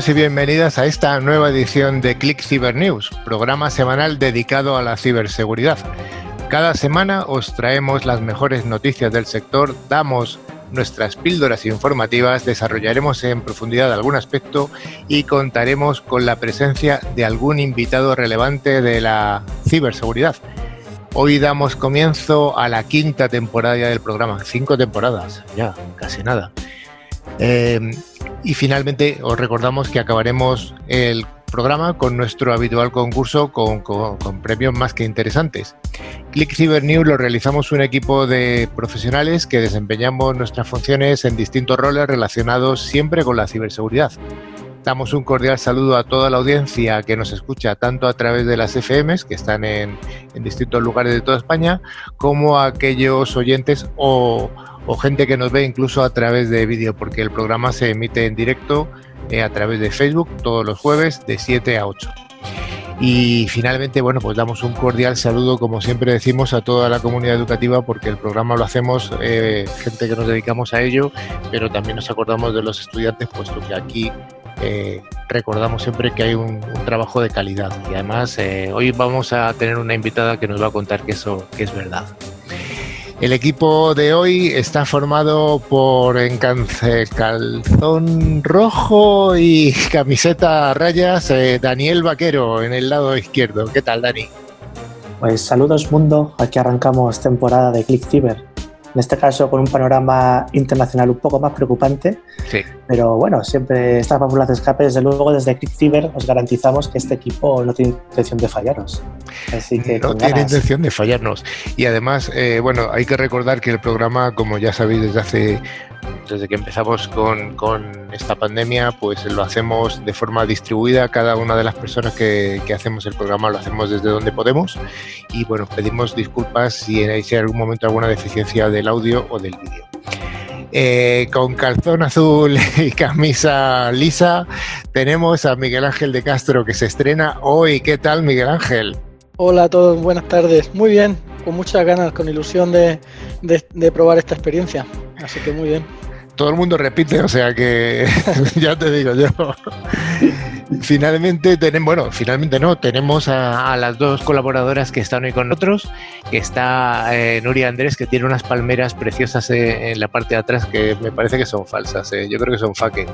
bienvenidos y bienvenidas a esta nueva edición de Click Cyber News, programa semanal dedicado a la ciberseguridad. Cada semana os traemos las mejores noticias del sector, damos nuestras píldoras informativas, desarrollaremos en profundidad algún aspecto y contaremos con la presencia de algún invitado relevante de la ciberseguridad. Hoy damos comienzo a la quinta temporada del programa, cinco temporadas, ya, casi nada. Eh, y finalmente os recordamos que acabaremos el programa con nuestro habitual concurso con, premios más que interesantes. Click Cyber News lo realizamos un equipo de profesionales que desempeñamos nuestras funciones en distintos roles relacionados siempre con la ciberseguridad. Damos un cordial saludo a toda la audiencia que nos escucha tanto a través de las FMs, que están en, distintos lugares de toda España, como a aquellos oyentes o, o gente que nos ve incluso a través de vídeo, porque el programa se emite en directo eh, a través de Facebook todos los jueves de 7 a 8. Y finalmente, bueno, pues damos un cordial saludo, como siempre decimos, a toda la comunidad educativa, porque el programa lo hacemos eh, gente que nos dedicamos a ello, pero también nos acordamos de los estudiantes, puesto que aquí eh, recordamos siempre que hay un, trabajo de calidad. Y además, hoy vamos a tener una invitada que nos va a contar que eso que es verdad. El equipo de hoy está formado por encance calzón rojo y camiseta a rayas eh, Daniel Vaquero en el lado izquierdo. ¿Qué tal, Dani? Pues saludos mundo, aquí arrancamos temporada de Click Cyber en este caso con un panorama internacional un poco más preocupante. Sí. Pero bueno, siempre estas válvulas de escape, desde luego desde ClickCiber os garantizamos que este equipo no tiene intención de fallaros. Así que no tiene intención de fallarnos. Y además, eh, bueno, hay que recordar que el programa, como ya sabéis desde hace desde que empezamos con, esta pandemia, pues lo hacemos de forma distribuida. Cada una de las personas que, hacemos el programa lo hacemos desde donde podemos. Y bueno, pedimos disculpas si hay en algún momento alguna deficiencia del audio o del vídeo. Eh, con calzón azul y camisa lisa, tenemos a Miguel Ángel de Castro que se estrena hoy. ¿Qué tal, Miguel Ángel? Hola a todos, buenas tardes. Muy bien, con muchas ganas, con ilusión de probar esta experiencia. Así que muy bien. Todo el mundo repite, o sea que ya te digo yo. finalmente tenemos, bueno, finalmente no, tenemos a, las dos colaboradoras que están hoy con nosotros, que está eh, Nuria Andrés, que tiene unas palmeras preciosas eh, en la parte de atrás que me parece que son falsas, eh, yo creo que son faque.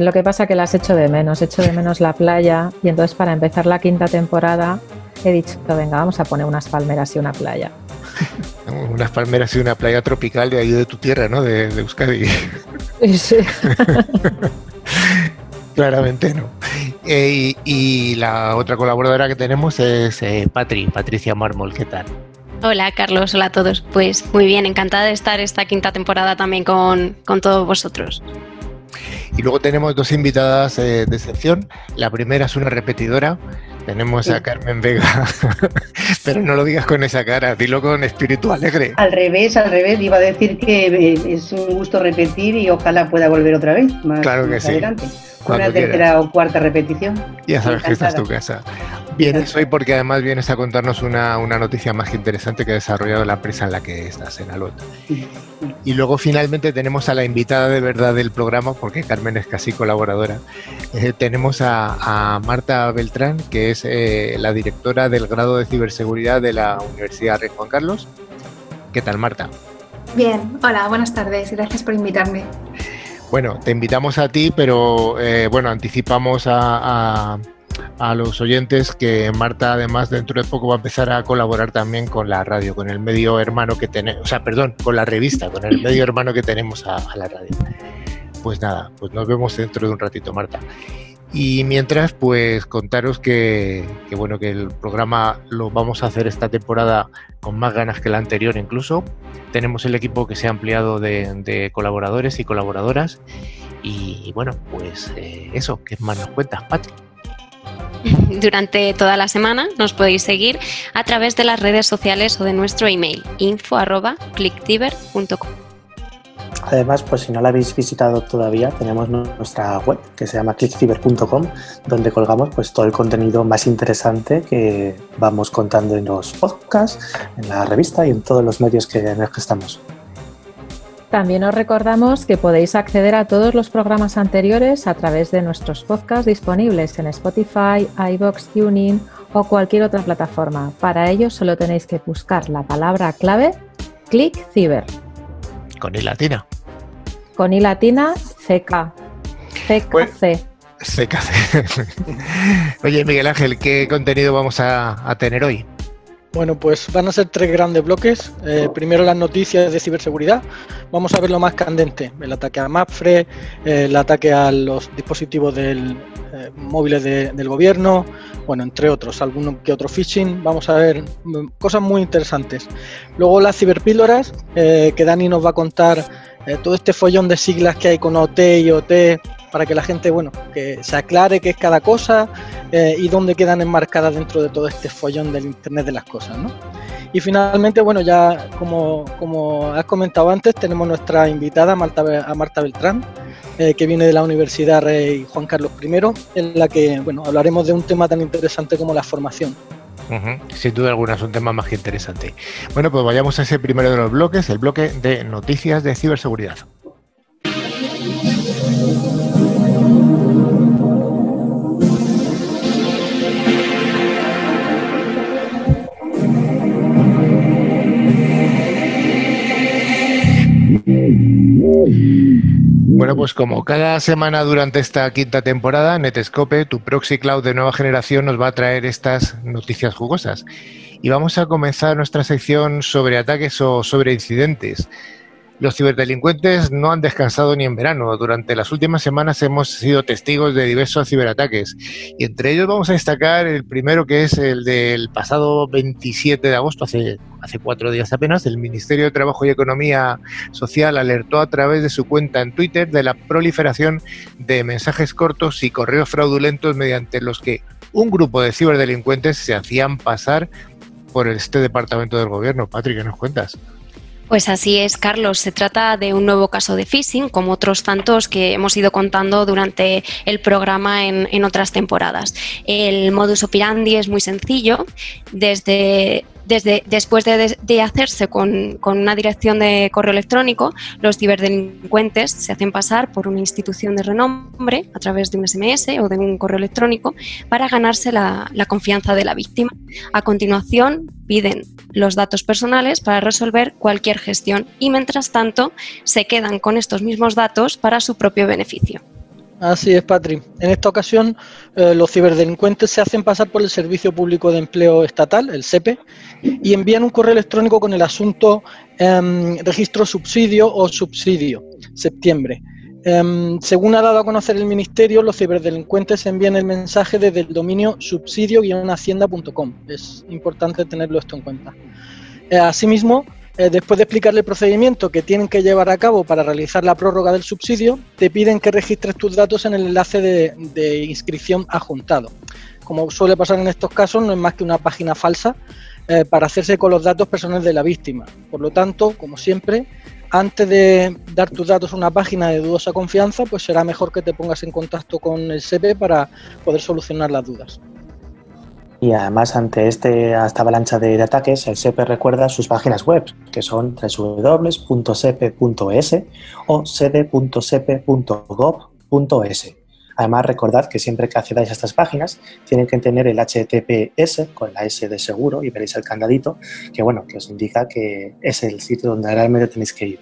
lo que pasa que las echo de menos, echo de menos la playa y entonces para empezar la quinta temporada he dicho, venga, vamos a poner unas palmeras y una playa. unas palmeras y una playa tropical de ahí de tu tierra, ¿no? De, Euskadi. Sí. Claramente no. Eh, y, la otra colaboradora que tenemos es eh, Patri, Patricia Mármol, ¿qué tal? Hola Carlos, hola a todos. Pues muy bien, encantada de estar esta quinta temporada también con, con todos vosotros. Y luego tenemos dos invitadas eh, de excepción. La primera es una repetidora, tenemos a Carmen Vega, pero no lo digas con esa cara, dilo con espíritu alegre. Al revés, al revés, iba a decir que eh, es un gusto repetir y ojalá pueda volver otra vez más, claro que sí. adelante. Una tercera o cuarta repetición. Ya sabes que esta es tu casa. Vienes hoy porque además vienes a contarnos una, noticia más que interesante que ha desarrollado la empresa en la que estás, en Alot. Y luego finalmente tenemos a la invitada de verdad del programa, porque Carmen es casi colaboradora. Eh, tenemos a, Marta Beltrán, que es eh, la directora del grado de ciberseguridad de la Universidad Rey Juan Carlos. ¿Qué tal, Marta? Bien, hola, buenas tardes, gracias por invitarme. Bueno, te invitamos a ti, pero eh, bueno, anticipamos a a los oyentes que Marta además dentro de poco va a empezar a colaborar también con la radio, con el medio hermano que tenemos, o sea, perdón, con la revista, con el medio hermano que tenemos a, la radio. Pues nada, pues nos vemos dentro de un ratito, Marta. Y mientras, pues contaros que, bueno, que el programa lo vamos a hacer esta temporada con más ganas que la anterior incluso. Tenemos el equipo que se ha ampliado de, colaboradores y colaboradoras. Y, bueno, pues eh, eso, ¿qué más nos cuentas, Patrick? Durante toda la semana nos podéis seguir a través de las redes sociales o de nuestro email info@clicktiver.com. Además, pues si no la habéis visitado todavía, tenemos nuestra web que se llama clickciber.com, donde colgamos pues todo el contenido más interesante que vamos contando en los podcasts, en la revista y en todos los medios que, en los que estamos. También os recordamos que podéis acceder a todos los programas anteriores a través de nuestros podcasts disponibles en Spotify, iBox, Tuning o cualquier otra plataforma. Para ello solo tenéis que buscar la palabra clave Click Ciber. Con I latina. Con I latina CK. CKC. Pues, CKC. Oye, Miguel Ángel, ¿qué contenido vamos a, tener hoy? Bueno, pues van a ser tres grandes bloques. Eh, primero las noticias de ciberseguridad. Vamos a ver lo más candente, el ataque a Mapfre, el ataque a los dispositivos del, eh, móviles del gobierno, bueno, entre otros, algunos que otro phishing. Vamos a ver mm, cosas muy interesantes. Luego las ciberpíldoras, eh, que Dani nos va a contar todo este follón de siglas que hay con OT y OT para que la gente, bueno, que se aclare qué es cada cosa eh, y dónde quedan enmarcadas dentro de todo este follón del Internet de las cosas, ¿no? Y finalmente, bueno, ya como, como has comentado antes, tenemos nuestra invitada, Marta, a Marta Beltrán, eh, que viene de la Universidad Rey Juan Carlos I, en la que, bueno, hablaremos de un tema tan interesante como la formación. Sin duda alguna es un tema más que interesante. Bueno, pues vayamos a ese primero de los bloques, el bloque de noticias de ciberseguridad. Bueno, pues como cada semana durante esta quinta temporada, Netscope, tu proxy cloud de nueva generación, nos va a traer estas noticias jugosas. Y vamos a comenzar nuestra sección sobre ataques o sobre incidentes. Los ciberdelincuentes no han descansado ni en verano. Durante las últimas semanas hemos sido testigos de diversos ciberataques y entre ellos vamos a destacar el primero que es el del pasado 27 de agosto, hace, hace cuatro días apenas. El Ministerio de Trabajo y Economía Social alertó a través de su cuenta en Twitter de la proliferación de mensajes cortos y correos fraudulentos mediante los que un grupo de ciberdelincuentes se hacían pasar por este departamento del gobierno. Patrick, ¿qué nos cuentas? Pues así es, Carlos. Se trata de un nuevo caso de phishing, como otros tantos que hemos ido contando durante el programa en, otras temporadas. El modus operandi es muy sencillo. Desde desde, después de, hacerse con, una dirección de correo electrónico, los ciberdelincuentes se hacen pasar por una institución de renombre a través de un SMS o de un correo electrónico para ganarse la, la confianza de la víctima. A continuación, piden los datos personales para resolver cualquier gestión y mientras tanto se quedan con estos mismos datos para su propio beneficio. Así es, Patri. En esta ocasión, eh, los ciberdelincuentes se hacen pasar por el Servicio Público de Empleo Estatal, el SEPE, y envían un correo electrónico con el asunto em, registro subsidio o subsidio, septiembre. Em, según ha dado a conocer el Ministerio, los ciberdelincuentes envían el mensaje desde el dominio subsidio-hacienda.com. Es importante tenerlo esto en cuenta. Eh, asimismo, eh, después de explicarle el procedimiento que tienen que llevar a cabo para realizar la prórroga del subsidio, te piden que registres tus datos en el enlace de, inscripción adjuntado. Como suele pasar en estos casos, no es más que una página falsa eh, para hacerse con los datos personales de la víctima. Por lo tanto, como siempre, antes de dar tus datos a una página de dudosa confianza, pues será mejor que te pongas en contacto con el SEPE para poder solucionar las dudas. Y además, ante este, esta avalancha de, ataques, el SEPE recuerda sus páginas web, que son www.sepe.es o sede.sepe.gov.es. Además, recordad que siempre que accedáis a estas páginas, tienen que tener el HTTPS con la S de seguro y veréis el candadito, que bueno, que os indica que es el sitio donde realmente tenéis que ir.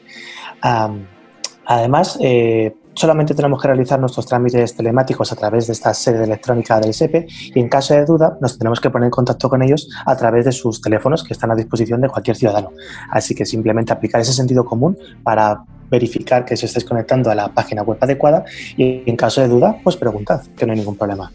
además, eh, solamente tenemos que realizar nuestros trámites telemáticos a través de esta sede electrónica del SEPE y en caso de duda nos tenemos que poner en contacto con ellos a través de sus teléfonos que están a disposición de cualquier ciudadano. Así que simplemente aplicar ese sentido común para verificar que se estéis conectando a la página web adecuada y en caso de duda, pues preguntad, que no hay ningún problema.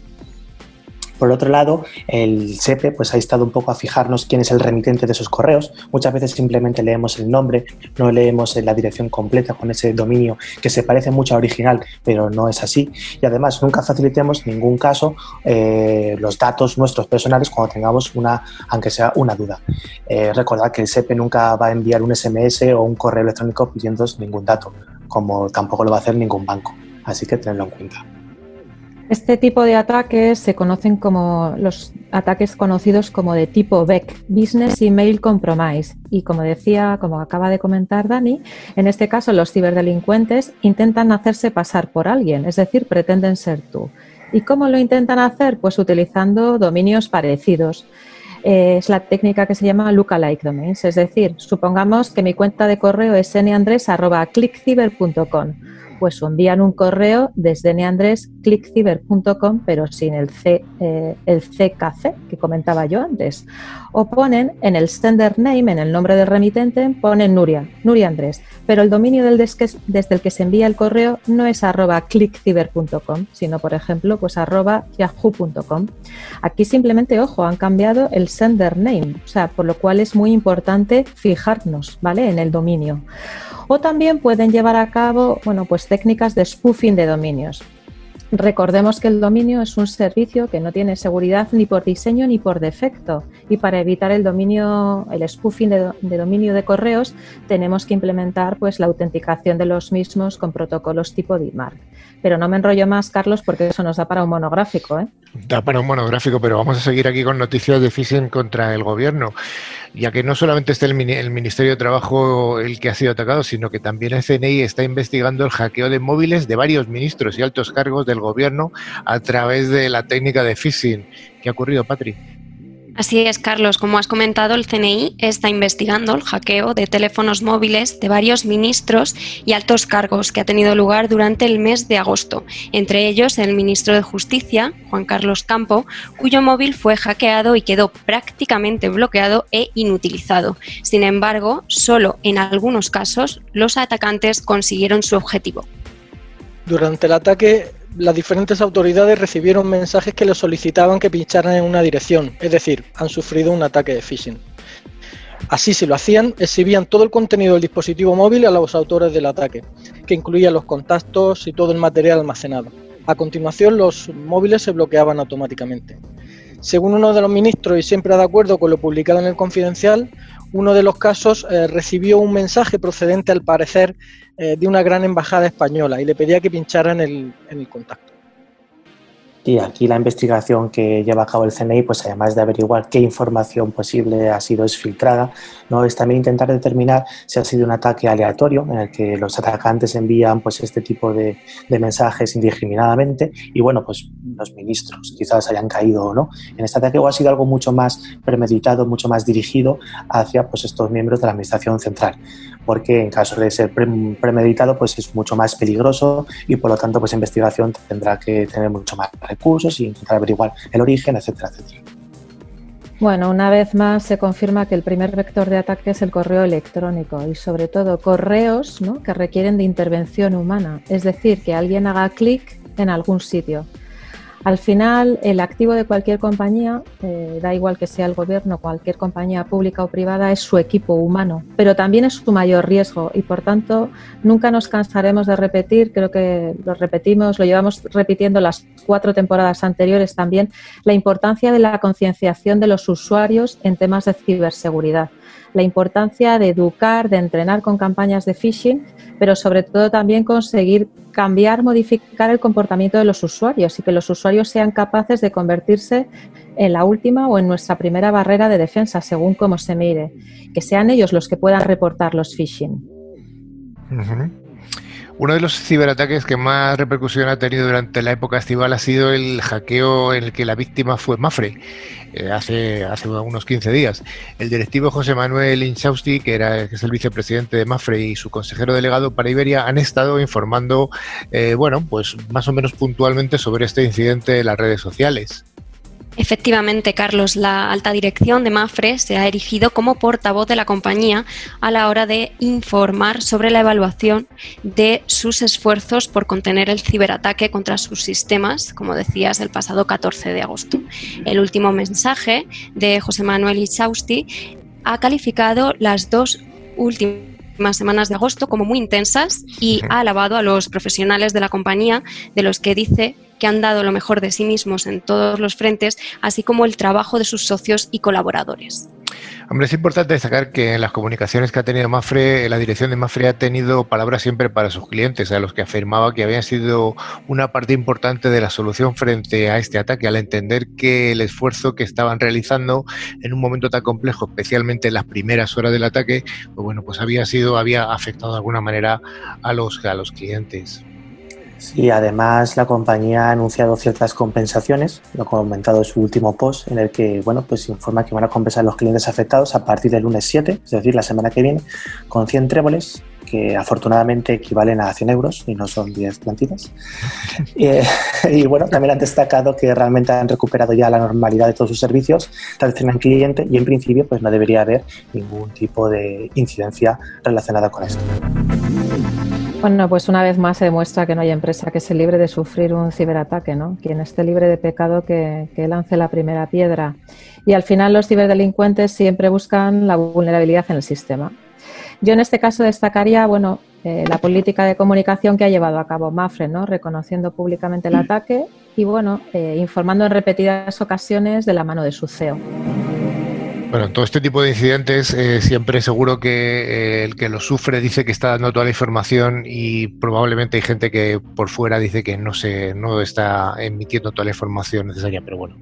Por otro lado, el SEPE pues, ha estado un poco a fijarnos quién es el remitente de esos correos. Muchas veces simplemente leemos el nombre, no leemos la dirección completa con ese dominio que se parece mucho a original, pero no es así. Y además, nunca facilitemos en ningún caso eh, los datos nuestros personales cuando tengamos una, aunque sea una duda. Eh, recordad que el SEPE nunca va a enviar un SMS o un correo electrónico pidiendo ningún dato, como tampoco lo va a hacer ningún banco. Así que tenedlo en cuenta. Este tipo de ataques se conocen como los ataques conocidos como de tipo BEC, Business Email Compromise. Y como decía, como acaba de comentar Dani, en este caso los ciberdelincuentes intentan hacerse pasar por alguien, es decir, pretenden ser tú. ¿Y cómo lo intentan hacer? Pues utilizando dominios parecidos. Eh, es la técnica que se llama lookalike domains, es decir, supongamos que mi cuenta de correo es neandres.clickciber.com pues envían un correo desde neandresclickciber.com, pero sin el, C, eh, el CKC que comentaba yo antes. O ponen en el sender name, en el nombre del remitente, ponen Nuria, Nuria Andrés, pero el dominio desde el que se envía el correo no es arroba clickciber.com, sino, por ejemplo, pues arroba yahoo.com. Aquí simplemente, ojo, han cambiado el sender name, o sea, por lo cual es muy importante fijarnos, ¿vale?, en el dominio. O también pueden llevar a cabo, bueno, pues técnicas de spoofing de dominios. Recordemos que el dominio es un servicio que no tiene seguridad ni por diseño ni por defecto y para evitar el dominio, el spoofing de, dominio de correos, tenemos que implementar pues la autenticación de los mismos con protocolos tipo DMARC. Pero no me enrollo más, Carlos, porque eso nos da para un monográfico. ¿eh? Da para un monográfico, pero vamos a seguir aquí con noticias de phishing contra el gobierno, ya que no solamente está el, Ministerio de Trabajo el que ha sido atacado, sino que también el CNI está investigando el hackeo de móviles de varios ministros y altos cargos del gobierno a través de la técnica de phishing. ¿Qué ha ocurrido, Patri? Así es, Carlos. Como has comentado, el CNI está investigando el hackeo de teléfonos móviles de varios ministros y altos cargos que ha tenido lugar durante el mes de agosto, entre ellos el ministro de Justicia, Juan Carlos Campo, cuyo móvil fue hackeado y quedó prácticamente bloqueado e inutilizado. Sin embargo, solo en algunos casos los atacantes consiguieron su objetivo. Durante el ataque, las diferentes autoridades recibieron mensajes que les solicitaban que pincharan en una dirección, es decir, han sufrido un ataque de phishing. Así, si lo hacían, exhibían todo el contenido del dispositivo móvil a los autores del ataque, que incluía los contactos y todo el material almacenado. A continuación, los móviles se bloqueaban automáticamente. Según uno de los ministros, y siempre de acuerdo con lo publicado en el Confidencial, uno de los casos eh, recibió un mensaje procedente, al parecer, eh, de una gran embajada española y le pedía que pinchara en el contacto. Y aquí la investigación que lleva a cabo el CNI, pues además de averiguar qué información posible ha sido exfiltrada, ¿no? es también intentar determinar si ha sido un ataque aleatorio en el que los atacantes envían pues, este tipo de, de mensajes indiscriminadamente y bueno, pues los ministros quizás hayan caído o no en este ataque o ha sido algo mucho más premeditado, mucho más dirigido hacia pues, estos miembros de la Administración Central porque en caso de ser premeditado pues es mucho más peligroso y por lo tanto pues investigación tendrá que tener mucho más recursos y intentar averiguar el origen, etcétera, etcétera. Bueno, una vez más se confirma que el primer vector de ataque es el correo electrónico y sobre todo correos que requieren de intervención humana, es decir, que alguien haga clic en algún sitio. Al final, el activo de cualquier compañía, eh, da igual que sea el gobierno, cualquier compañía pública o privada, es su equipo humano, pero también es su mayor riesgo y, por tanto, nunca nos cansaremos de repetir, creo que lo repetimos, lo llevamos repitiendo las cuatro temporadas anteriores también, la importancia de la concienciación de los usuarios en temas de ciberseguridad la importancia de educar, de entrenar con campañas de phishing, pero sobre todo también conseguir cambiar, modificar el comportamiento de los usuarios y que los usuarios sean capaces de convertirse en la última o en nuestra primera barrera de defensa, según cómo se mire, que sean ellos los que puedan reportar los phishing. Uno de los ciberataques que más repercusión ha tenido durante la época estival ha sido el hackeo en el que la víctima fue Mafre, eh, hace, hace unos 15 días. El directivo José Manuel Inchausti, que, era, que es el vicepresidente de Mafre y su consejero delegado para Iberia, han estado informando, eh, bueno, pues más o menos puntualmente sobre este incidente en las redes sociales. Efectivamente, Carlos, la alta dirección de Mafre se ha erigido como portavoz de la compañía a la hora de informar sobre la evaluación de sus esfuerzos por contener el ciberataque contra sus sistemas, como decías, el pasado 14 de agosto. El último mensaje de José Manuel Ichausti ha calificado las dos últimas semanas de agosto como muy intensas y ha alabado a los profesionales de la compañía, de los que dice que han dado lo mejor de sí mismos en todos los frentes, así como el trabajo de sus socios y colaboradores. Hombre, es importante destacar que en las comunicaciones que ha tenido Mafre, la dirección de Mafre ha tenido palabras siempre para sus clientes, a los que afirmaba que habían sido una parte importante de la solución frente a este ataque, al entender que el esfuerzo que estaban realizando en un momento tan complejo, especialmente en las primeras horas del ataque, pues bueno, pues había sido, había afectado de alguna manera a los, a los clientes. Y además la compañía ha anunciado ciertas compensaciones, lo ha comentado en su último post, en el que bueno, pues informa que van a compensar a los clientes afectados a partir del lunes 7, es decir, la semana que viene, con 100 tréboles, que afortunadamente equivalen a 100 euros y no son 10 plantitas. Eh, y, bueno, también han destacado que realmente han recuperado ya la normalidad de todos sus servicios de atención al cliente y en principio pues no debería haber ningún tipo de incidencia relacionada con esto. Bueno, pues una vez más se demuestra que no hay empresa que se libre de sufrir un ciberataque, ¿no? Quien esté libre de pecado que, lance la primera piedra. Y al final los ciberdelincuentes siempre buscan la vulnerabilidad en el sistema. Yo en este caso destacaría, bueno, eh, la política de comunicación que ha llevado a cabo Mafre, ¿no? Reconociendo públicamente el ataque y, bueno, eh, informando en repetidas ocasiones de la mano de su CEO. Bueno, todo este tipo de incidentes eh, siempre seguro que eh, el que lo sufre dice que está dando toda la información y probablemente hay gente que por fuera dice que no se no está emitiendo toda la información necesaria, pero bueno,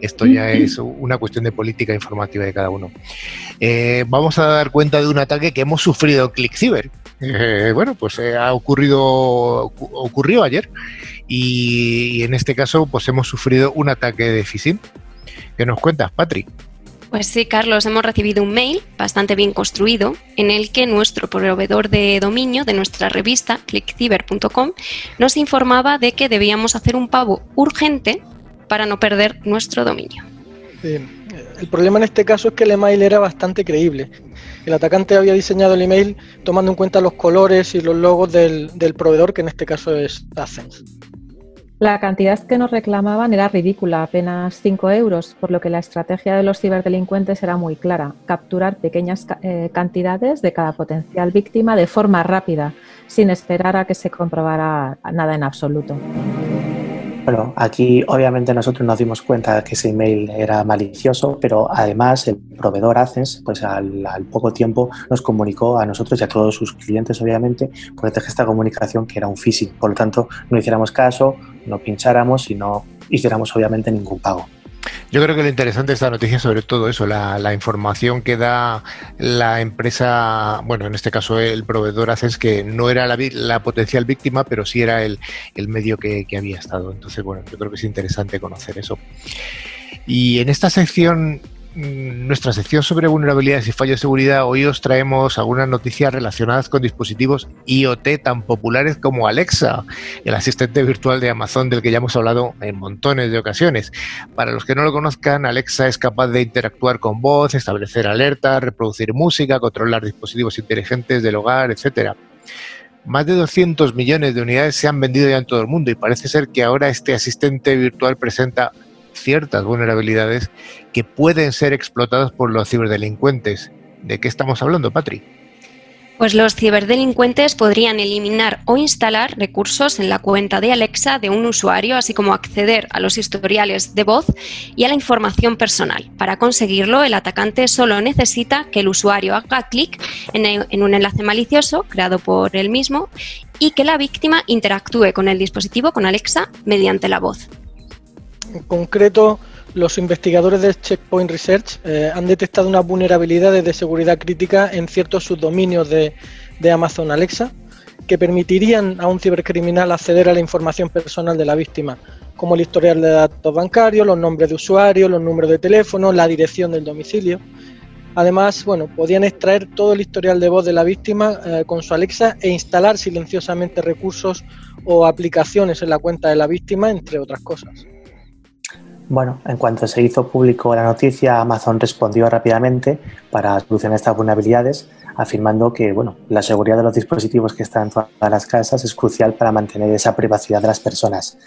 esto ya es una cuestión de política informativa de cada uno. Eh, vamos a dar cuenta de un ataque que hemos sufrido ClickCyber. bueno, pues ha ocurrido ocurrió ayer y, y, en este caso pues hemos sufrido un ataque de phishing. ¿Qué nos cuentas, Patrick? Pues sí, Carlos, hemos recibido un mail bastante bien construido en el que nuestro proveedor de dominio de nuestra revista, clickciber.com, nos informaba de que debíamos hacer un pago urgente para no perder nuestro dominio. El problema en este caso es que el email era bastante creíble. El atacante había diseñado el email tomando en cuenta los colores y los logos del, proveedor, que en este caso es Athens. La cantidad que nos reclamaban era ridícula, apenas 5 euros, por lo que la estrategia de los ciberdelincuentes era muy clara, capturar pequeñas eh, cantidades de cada potencial víctima de forma rápida, sin esperar a que se comprobara nada en absoluto. Bueno, aquí obviamente nosotros nos dimos cuenta que ese email era malicioso, pero además el proveedor ACES, pues al, poco tiempo nos comunicó a nosotros y a todos sus clientes, obviamente, por de esta comunicación que era un phishing. Por lo tanto, no hiciéramos caso, no pincháramos y no hiciéramos obviamente ningún pago. Yo creo que lo interesante de esta noticia es sobre todo eso, la, información que da la empresa, bueno, en este caso el proveedor hace es que no era la, potencial víctima, pero sí era el, medio que, había estado. Entonces, bueno, yo creo que es interesante conocer eso. Y en esta sección nuestra sección sobre vulnerabilidades y fallos de seguridad, hoy os traemos algunas noticias relacionadas con dispositivos IoT tan populares como Alexa, el asistente virtual de Amazon del que ya hemos hablado en montones de ocasiones. Para los que no lo conozcan, Alexa es capaz de interactuar con voz, establecer alertas, reproducir música, controlar dispositivos inteligentes del hogar, etcétera. Más de 200 millones de unidades se han vendido ya en todo el mundo y parece ser que ahora este asistente virtual presenta ciertas vulnerabilidades que pueden ser explotadas por los ciberdelincuentes. ¿De qué estamos hablando, Patri? Pues los ciberdelincuentes podrían eliminar o instalar recursos en la cuenta de Alexa de un usuario, así como acceder a los historiales de voz y a la información personal. Para conseguirlo, el atacante solo necesita que el usuario haga clic en, un enlace malicioso creado por él mismo y que la víctima interactúe con el dispositivo, con Alexa, mediante la voz. En concreto, los investigadores de Checkpoint Research eh, han detectado una vulnerabilidad de seguridad crítica en ciertos subdominios de, Amazon Alexa que permitirían a un cibercriminal acceder a la información personal de la víctima, como el historial de datos bancarios, los nombres de usuario, los números de teléfono, la dirección del domicilio. Además, bueno, podían extraer todo el historial de voz de la víctima eh, con su Alexa e instalar silenciosamente recursos o aplicaciones en la cuenta de la víctima, entre otras cosas. Bueno, en cuanto se hizo público la noticia, Amazon respondió rápidamente para solucionar estas vulnerabilidades, afirmando que bueno, la seguridad de los dispositivos que están en todas las casas es crucial para mantener esa privacidad de las personas.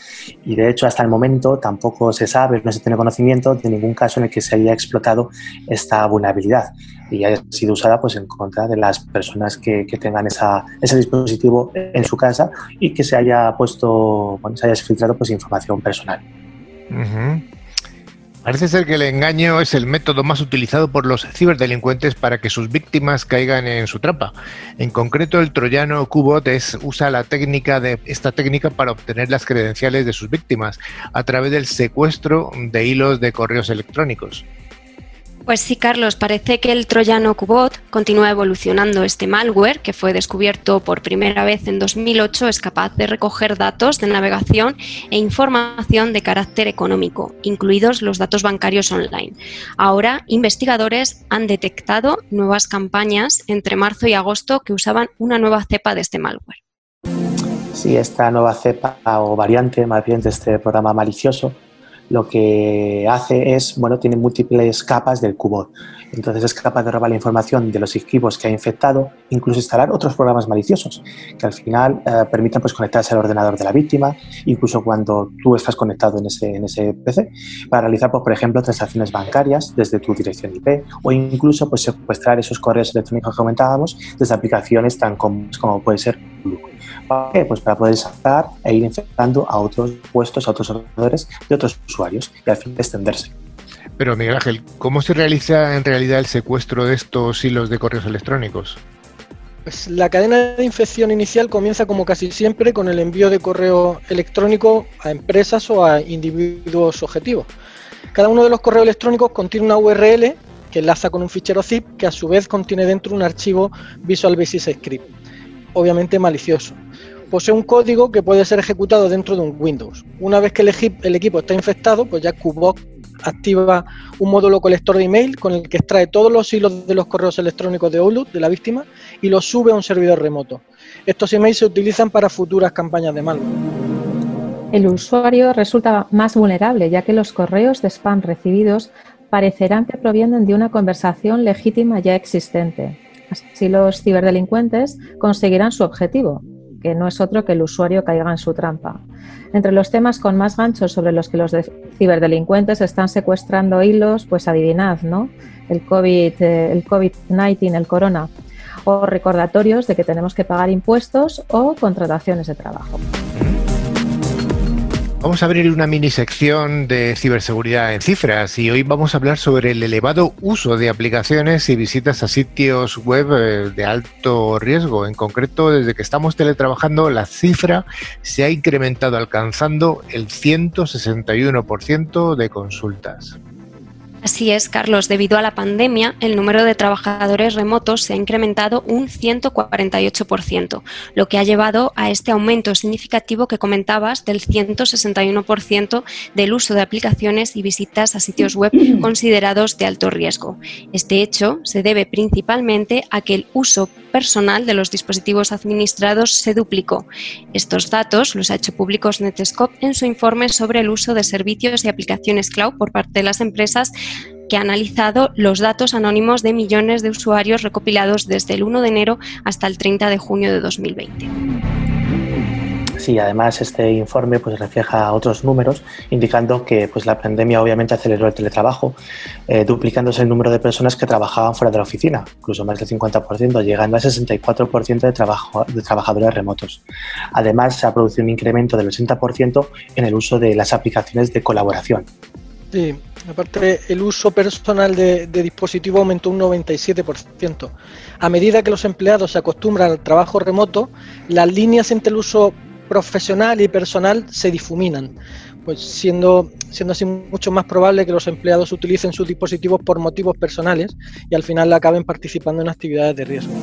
Y de hecho, hasta el momento tampoco se sabe, no se tiene conocimiento de ningún caso en el que se haya explotado esta vulnerabilidad y haya sido usada pues, en contra de las personas que, tengan ese dispositivo en su casa y que se haya puesto, bueno, se haya filtrado pues, información personal. Parece ser que el engaño es el método más utilizado por los ciberdelincuentes para que sus víctimas caigan en su trampa. En concreto, el troyano Qbot usa la técnica de, esta técnica para obtener las credenciales de sus víctimas a través del secuestro de hilos de correos electrónicos. Pues sí, Carlos, parece que el troyano Qbot continúa evolucionando. Este malware, que fue descubierto por primera vez en 2008, es capaz de recoger datos de navegación e información de carácter económico, incluidos los datos bancarios online. Ahora, investigadores han detectado nuevas campañas entre marzo y agosto que usaban una nueva cepa de este malware. Sí, esta nueva cepa o variante más bien de este programa malicioso lo que hace es, bueno, tiene múltiples capas del cubo. Entonces es capaz de robar la información de los equipos que ha infectado, incluso instalar otros programas maliciosos que al final eh, permitan pues, conectarse al ordenador de la víctima, incluso cuando tú estás conectado en ese, en ese PC, para realizar, pues, por ejemplo, transacciones bancarias desde tu dirección IP o incluso pues, secuestrar esos correos electrónicos que comentábamos desde aplicaciones tan comunes como puede ser ¿Para qué? Pues para poder saltar e ir infectando a otros puestos, a otros ordenadores de otros usuarios y al fin extenderse. Pero Miguel Ángel, ¿cómo se realiza en realidad el secuestro de estos hilos de correos electrónicos? Pues la cadena de infección inicial comienza como casi siempre con el envío de correo electrónico a empresas o a individuos objetivos. Cada uno de los correos electrónicos contiene una URL que enlaza con un fichero zip que a su vez contiene dentro un archivo Visual Basic Script, obviamente malicioso posee un código que puede ser ejecutado dentro de un Windows. Una vez que el, equipo está infectado, pues ya Qbox activa un módulo colector de email con el que extrae todos los hilos de los correos electrónicos de Outlook de la víctima y los sube a un servidor remoto. Estos emails se utilizan para futuras campañas de malware. El usuario resulta más vulnerable ya que los correos de spam recibidos parecerán que provienen de una conversación legítima ya existente. Así los ciberdelincuentes conseguirán su objetivo, que no es otro que el usuario caiga en su trampa. Entre los temas con más ganchos sobre los que los ciberdelincuentes están secuestrando hilos, pues adivinad, ¿no? El COVID, eh, el COVID-19, el corona, o recordatorios de que tenemos que pagar impuestos o contrataciones de trabajo. Vamos a abrir una mini sección de ciberseguridad en cifras y hoy vamos a hablar sobre el elevado uso de aplicaciones y visitas a sitios web eh, de alto riesgo. En concreto, desde que estamos teletrabajando, la cifra se ha incrementado alcanzando el 161% de consultas. Así es, Carlos. Debido a la pandemia, el número de trabajadores remotos se ha incrementado un 148%, lo que ha llevado a este aumento significativo que comentabas del 161% del uso de aplicaciones y visitas a sitios web considerados de alto riesgo. Este hecho se debe principalmente a que el uso personal de los dispositivos administrados se duplicó. Estos datos los ha hecho públicos Netscope en su informe sobre el uso de servicios y aplicaciones cloud por parte de las empresas que ha analizado los datos anónimos de millones de usuarios recopilados desde el 1 de enero hasta el 30 de junio de 2020. Sí, además este informe pues, refleja otros números indicando que pues, la pandemia obviamente aceleró el teletrabajo, eh, duplicándose el número de personas que trabajaban fuera de la oficina, incluso más del 50%, llegando al 64% de, trabajo, de trabajadores remotos. Además, se ha producido un incremento del 80% en el uso de las aplicaciones de colaboración. Sí, aparte el uso personal de, dispositivos aumentó un 97%. A medida que los empleados se acostumbran al trabajo remoto, las líneas entre el uso profesional y personal se difuminan, pues siendo, siendo así mucho más probable que los empleados utilicen sus dispositivos por motivos personales y al final acaben participando en actividades de riesgo.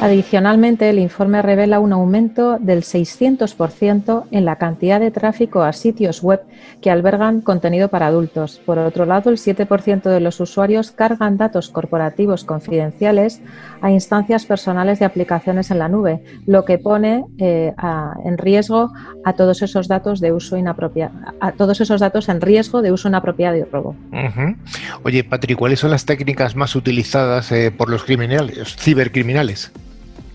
Adicionalmente, el informe revela un aumento del 600% en la cantidad de tráfico a sitios web que albergan contenido para adultos. Por otro lado, el 7% de los usuarios cargan datos corporativos confidenciales a instancias personales de aplicaciones en la nube, lo que pone eh, en riesgo a todos esos datos de uso inapropiado, a todos esos datos en riesgo de uso inapropiado y robo. Oye, Patrick, ¿cuáles son las técnicas más utilizadas eh, por los criminales, cibercriminales?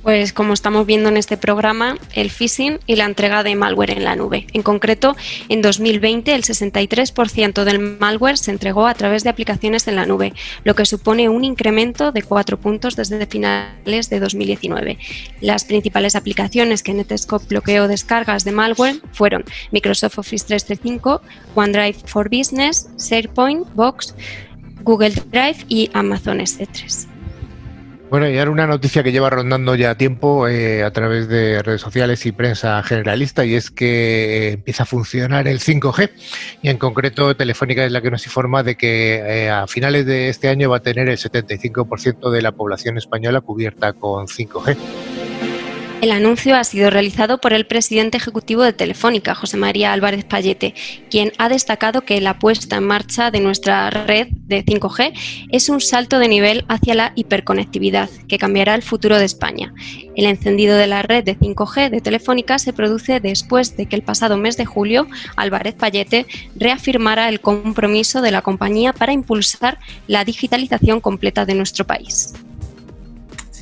Pues como estamos viendo en este programa, el phishing y la entrega de malware en la nube. En concreto, en 2020 el 63% del malware se entregó a través de aplicaciones en la nube, lo que supone un incremento de 4 puntos desde finales de 2019. Las principales aplicaciones que Netscope bloqueó descargas de malware fueron Microsoft Office 365, OneDrive for Business, SharePoint, Box, Google Drive y Amazon S3. Bueno, y ahora una noticia que lleva rondando ya tiempo eh, a través de redes sociales y prensa generalista y es que eh, empieza a funcionar el 5G y en concreto Telefónica es la que nos informa de que eh, a finales de este año va a tener el 75% de la población española cubierta con 5G. El anuncio ha sido realizado por el presidente ejecutivo de Telefónica, José María Álvarez Payete, quien ha destacado que la puesta en marcha de nuestra red de 5G es un salto de nivel hacia la hiperconectividad que cambiará el futuro de España. El encendido de la red de 5G de Telefónica se produce después de que el pasado mes de julio Álvarez Payete reafirmara el compromiso de la compañía para impulsar la digitalización completa de nuestro país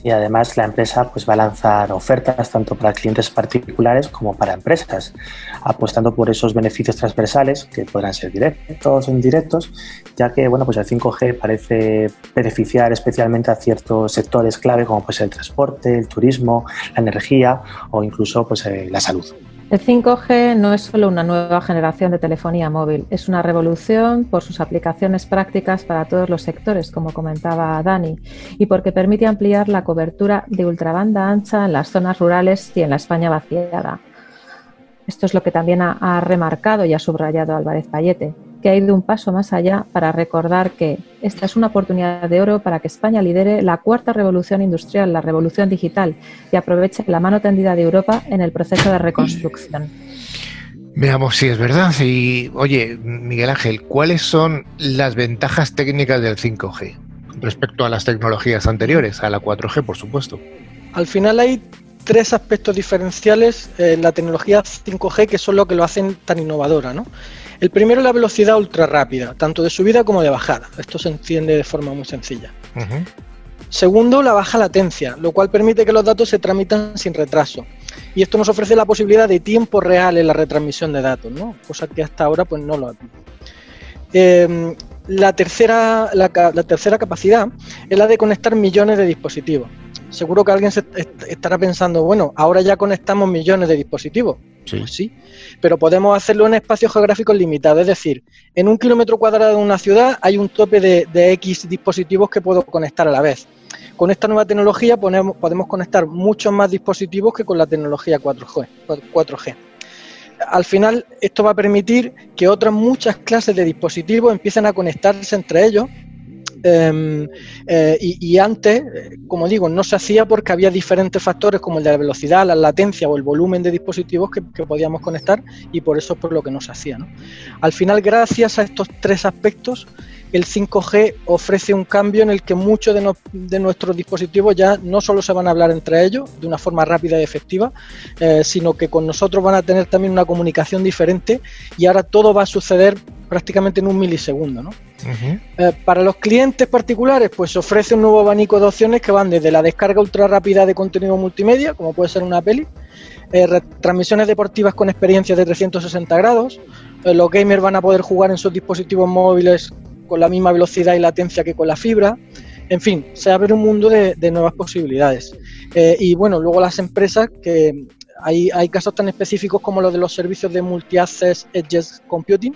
y además la empresa pues, va a lanzar ofertas tanto para clientes particulares como para empresas, apostando por esos beneficios transversales que podrán ser directos o indirectos, ya que bueno, pues el 5G parece beneficiar especialmente a ciertos sectores clave como pues, el transporte, el turismo, la energía o incluso pues, eh, la salud. El 5G no es solo una nueva generación de telefonía móvil, es una revolución por sus aplicaciones prácticas para todos los sectores, como comentaba Dani, y porque permite ampliar la cobertura de ultrabanda ancha en las zonas rurales y en la España vaciada. Esto es lo que también ha, remarcado y ha subrayado Álvarez Payete que ha ido un paso más allá para recordar que esta es una oportunidad de oro para que España lidere la cuarta revolución industrial, la revolución digital, y aproveche la mano tendida de Europa en el proceso de reconstrucción. Veamos si es verdad. Y, oye, Miguel Ángel, ¿cuáles son las ventajas técnicas del 5G respecto a las tecnologías anteriores, a la 4G, por supuesto? Al final hay tres aspectos diferenciales en la tecnología 5G que son lo que lo hacen tan innovadora, ¿no? El primero es la velocidad ultra rápida, tanto de subida como de bajada. Esto se entiende de forma muy sencilla. Segundo, la baja latencia, lo cual permite que los datos se tramitan sin retraso. Y esto nos ofrece la posibilidad de tiempo real en la retransmisión de datos, ¿no? cosa que hasta ahora pues, no lo ha eh, la, tercera, la tercera capacidad es la de conectar millones de dispositivos seguro que alguien se estará pensando, bueno, ahora ya conectamos millones de dispositivos. Sí. Pues sí, pero podemos hacerlo en espacios geográficos limitados, es decir, en un kilómetro cuadrado de una ciudad hay un tope de, X dispositivos que puedo conectar a la vez. Con esta nueva tecnología podemos conectar muchos más dispositivos que con la tecnología 4G. 4G. Al final, esto va a permitir que otras muchas clases de dispositivos empiecen a conectarse entre ellos Em, eh, y, antes, como digo, no se hacía porque había diferentes factores como el de la velocidad, la latencia o el volumen de dispositivos que, podíamos conectar y por eso es por lo que no se hacía. Al final, gracias a estos tres aspectos, el 5G ofrece un cambio en el que muchos de, nuestros dispositivos ya no solo se van a hablar entre ellos de una forma rápida y efectiva, eh, sino que con nosotros van a tener también una comunicación diferente y ahora todo va a suceder prácticamente en un milisegundo. ¿no? Eh, para los clientes particulares, pues ofrece un nuevo abanico de opciones que van desde la descarga ultra rápida de contenido multimedia, como puede ser una peli, eh, transmisiones deportivas con experiencias de 360 grados, los gamers van a poder jugar en sus dispositivos móviles con la misma velocidad y latencia que con la fibra, en fin, se abre un mundo de, nuevas posibilidades. y bueno, luego las empresas que hay, casos tan específicos como los de los servicios de Multi-Access Edge Computing,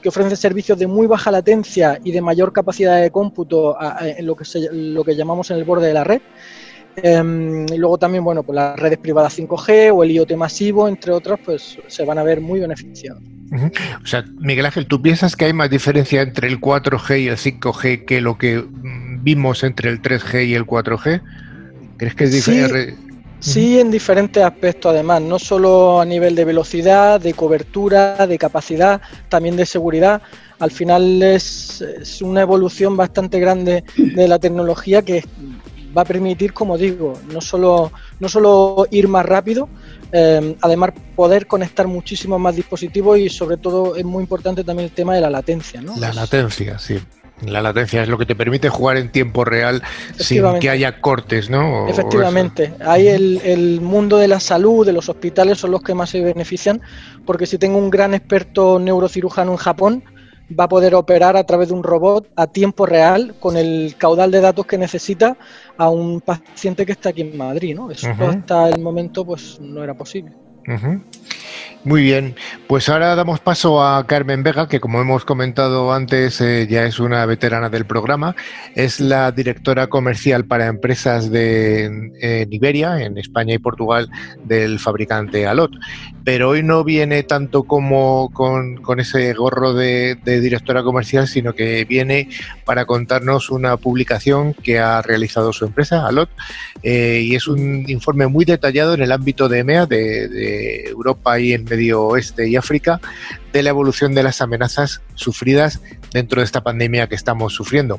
que ofrecen servicios de muy baja latencia y de mayor capacidad de cómputo en lo que, lo que llamamos en el borde de la red. Em, y luego también, bueno, pues las redes privadas 5G o el IoT masivo, entre otras, pues se van a ver muy beneficiados. O sea, Miguel Ángel, ¿tú piensas que hay más diferencia entre el 4G y el 5G que lo que mm, vimos entre el 3G y el 4G? ¿Crees que es diferente? Sí, en diferentes aspectos además, no solo a nivel de velocidad, de cobertura, de capacidad, también de seguridad. Al final es, una evolución bastante grande de la tecnología que va a permitir, como digo, no solo, no solo ir más rápido, eh, además poder conectar muchísimos más dispositivos y sobre todo es muy importante también el tema de la latencia. ¿no? La latencia, sí. La latencia es lo que te permite jugar en tiempo real sin que haya cortes, ¿no? Efectivamente. Ahí el, el, mundo de la salud, de los hospitales, son los que más se benefician, porque si tengo un gran experto neurocirujano en Japón, va a poder operar a través de un robot a tiempo real con el caudal de datos que necesita a un paciente que está aquí en Madrid, ¿no? Eso hasta el momento pues no era posible. Muy bien, pues ahora damos paso a Carmen Vega, que como hemos comentado antes eh, ya es una veterana del programa, es la directora comercial para empresas de en Iberia, en España y Portugal, del fabricante Alot. Pero hoy no viene tanto como con, ese gorro de, directora comercial, sino que viene para contarnos una publicación que ha realizado su empresa, Alot, eh, y es un informe muy detallado en el ámbito de EMEA, de, de Europa y en Medio Oeste y África de la evolución de las amenazas sufridas dentro de esta pandemia que estamos sufriendo.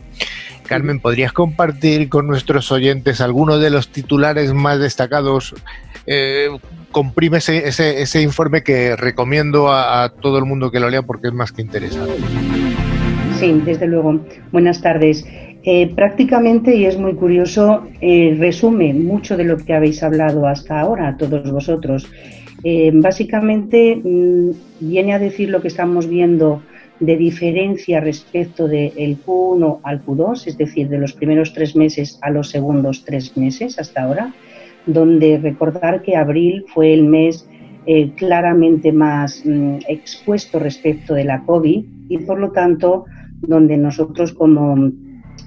Carmen, ¿podrías compartir con nuestros oyentes algunos de los titulares más destacados? Eh, comprime ese, ese, informe que recomiendo a, todo el mundo que lo lea porque es más que interesante. Sí, desde luego. Buenas tardes. Eh, prácticamente, y es muy curioso, eh, resume mucho de lo que habéis hablado hasta ahora, todos vosotros. Eh, básicamente mm, viene a decir lo que estamos viendo de diferencia respecto del Q1 al Q2, es decir, de los primeros tres meses a los segundos tres meses hasta ahora, donde recordar que abril fue el mes eh, claramente más mm, expuesto respecto de la COVID y por lo tanto donde nosotros como,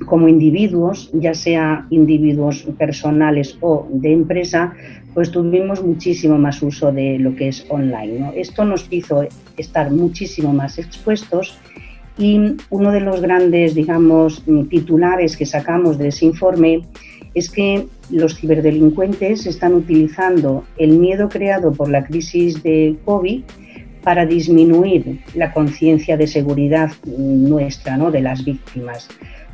como individuos, ya sea individuos personales o de empresa, pues tuvimos muchísimo más uso de lo que es online. Esto nos hizo estar muchísimo más expuestos y uno de los grandes, digamos, titulares que sacamos de ese informe es que los ciberdelincuentes están utilizando el miedo creado por la crisis de COVID para disminuir la conciencia de seguridad nuestra, ¿no? de las víctimas.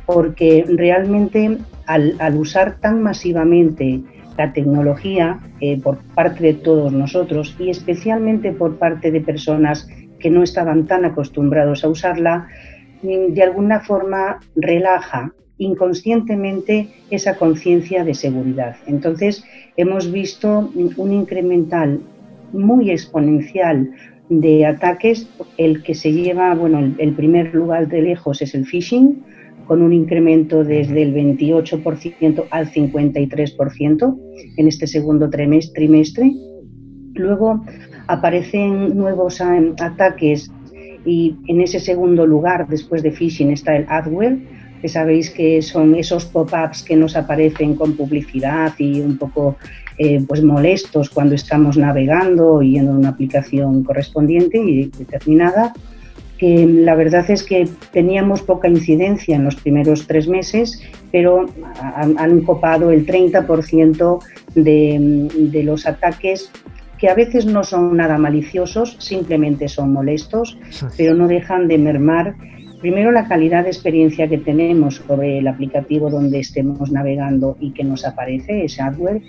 Porque realmente al, usar tan masivamente la tecnología eh, por parte de todos nosotros y especialmente por parte de personas que no estaban tan acostumbrados a usarla, mm, de alguna forma relaja inconscientemente esa conciencia de seguridad. Entonces, hemos visto un incremental muy exponencial de ataques. El que se lleva, bueno, el primer lugar de lejos es el phishing, con un incremento desde el 28% al 53% en este segundo trimestre. Luego aparecen nuevos ataques y en ese segundo lugar, después de phishing, está el adware, que sabéis que son esos pop-ups que nos aparecen con publicidad y un poco eh, pues molestos cuando estamos navegando y en una aplicación correspondiente y determinada que la verdad es que teníamos poca incidencia en los primeros tres meses, pero han, copado el 30% de, de los ataques que a veces no son nada maliciosos, simplemente son molestos, pero no dejan de mermar primero la calidad de experiencia que tenemos sobre el aplicativo donde estemos navegando y que nos aparece ese hardware.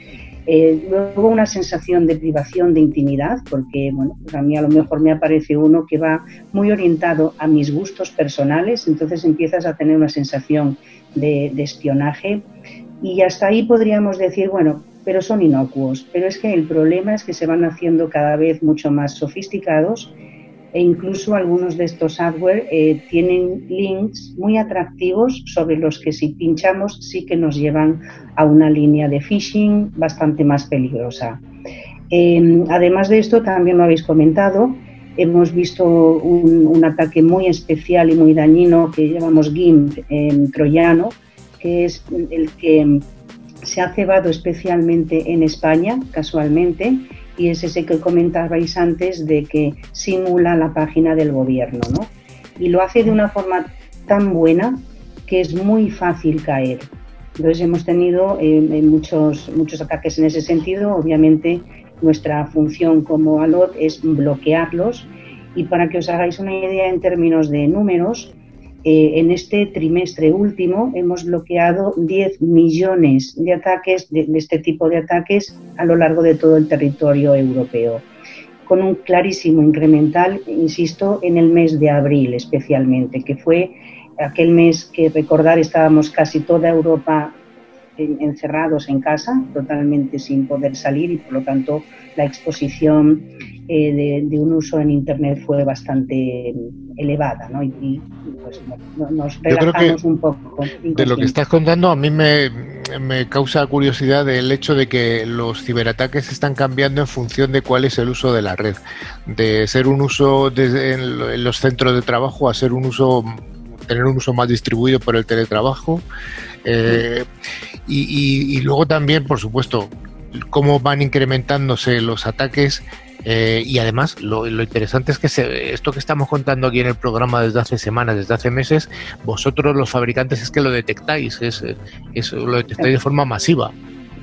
Eh, luego una sensación de privación de intimidad, porque bueno, pues a mí a lo mejor me aparece uno que va muy orientado a mis gustos personales, entonces empiezas a tener una sensación de, de espionaje. Y hasta ahí podríamos decir, bueno, pero son inocuos, pero es que el problema es que se van haciendo cada vez mucho más sofisticados e incluso algunos de estos hardware eh, tienen links muy atractivos sobre los que si pinchamos sí que nos llevan a una línea de phishing bastante más peligrosa. Em, además de esto, también lo habéis comentado, hemos visto un, ataque muy especial y muy dañino que llamamos GIMP en troyano, que es el que se ha cebado especialmente en España, casualmente, y es ese que comentabais antes de que simula la página del gobierno, ¿no? Y lo hace de una forma tan buena que es muy fácil caer. Entonces hemos tenido eh, muchos, muchos ataques en ese sentido. Obviamente nuestra función como ALOT es bloquearlos y para que os hagáis una idea en términos de números, eh, en este trimestre último hemos bloqueado 10 millones de ataques, de, este tipo de ataques, a lo largo de todo el territorio europeo, con un clarísimo incremental, insisto, en el mes de abril especialmente, que fue aquel mes que recordar estábamos casi toda Europa encerrados en casa, totalmente sin poder salir y por lo tanto la exposición eh, de, un uso en Internet fue bastante elevada ¿no? y, pues, nos relajamos un poco. De lo que estás contando a mí me, me causa curiosidad el hecho de que los ciberataques están cambiando en función de cuál es el uso de la red, de ser un uso en los centros de trabajo a ser un uso tener un uso más distribuido por el teletrabajo. Eh, y, luego también, por supuesto, cómo van incrementándose los ataques. Eh, y además, lo, interesante es que esto que estamos contando aquí en el programa desde hace semanas, desde hace meses, vosotros los fabricantes es que lo detectáis, es, es lo detectáis de forma masiva.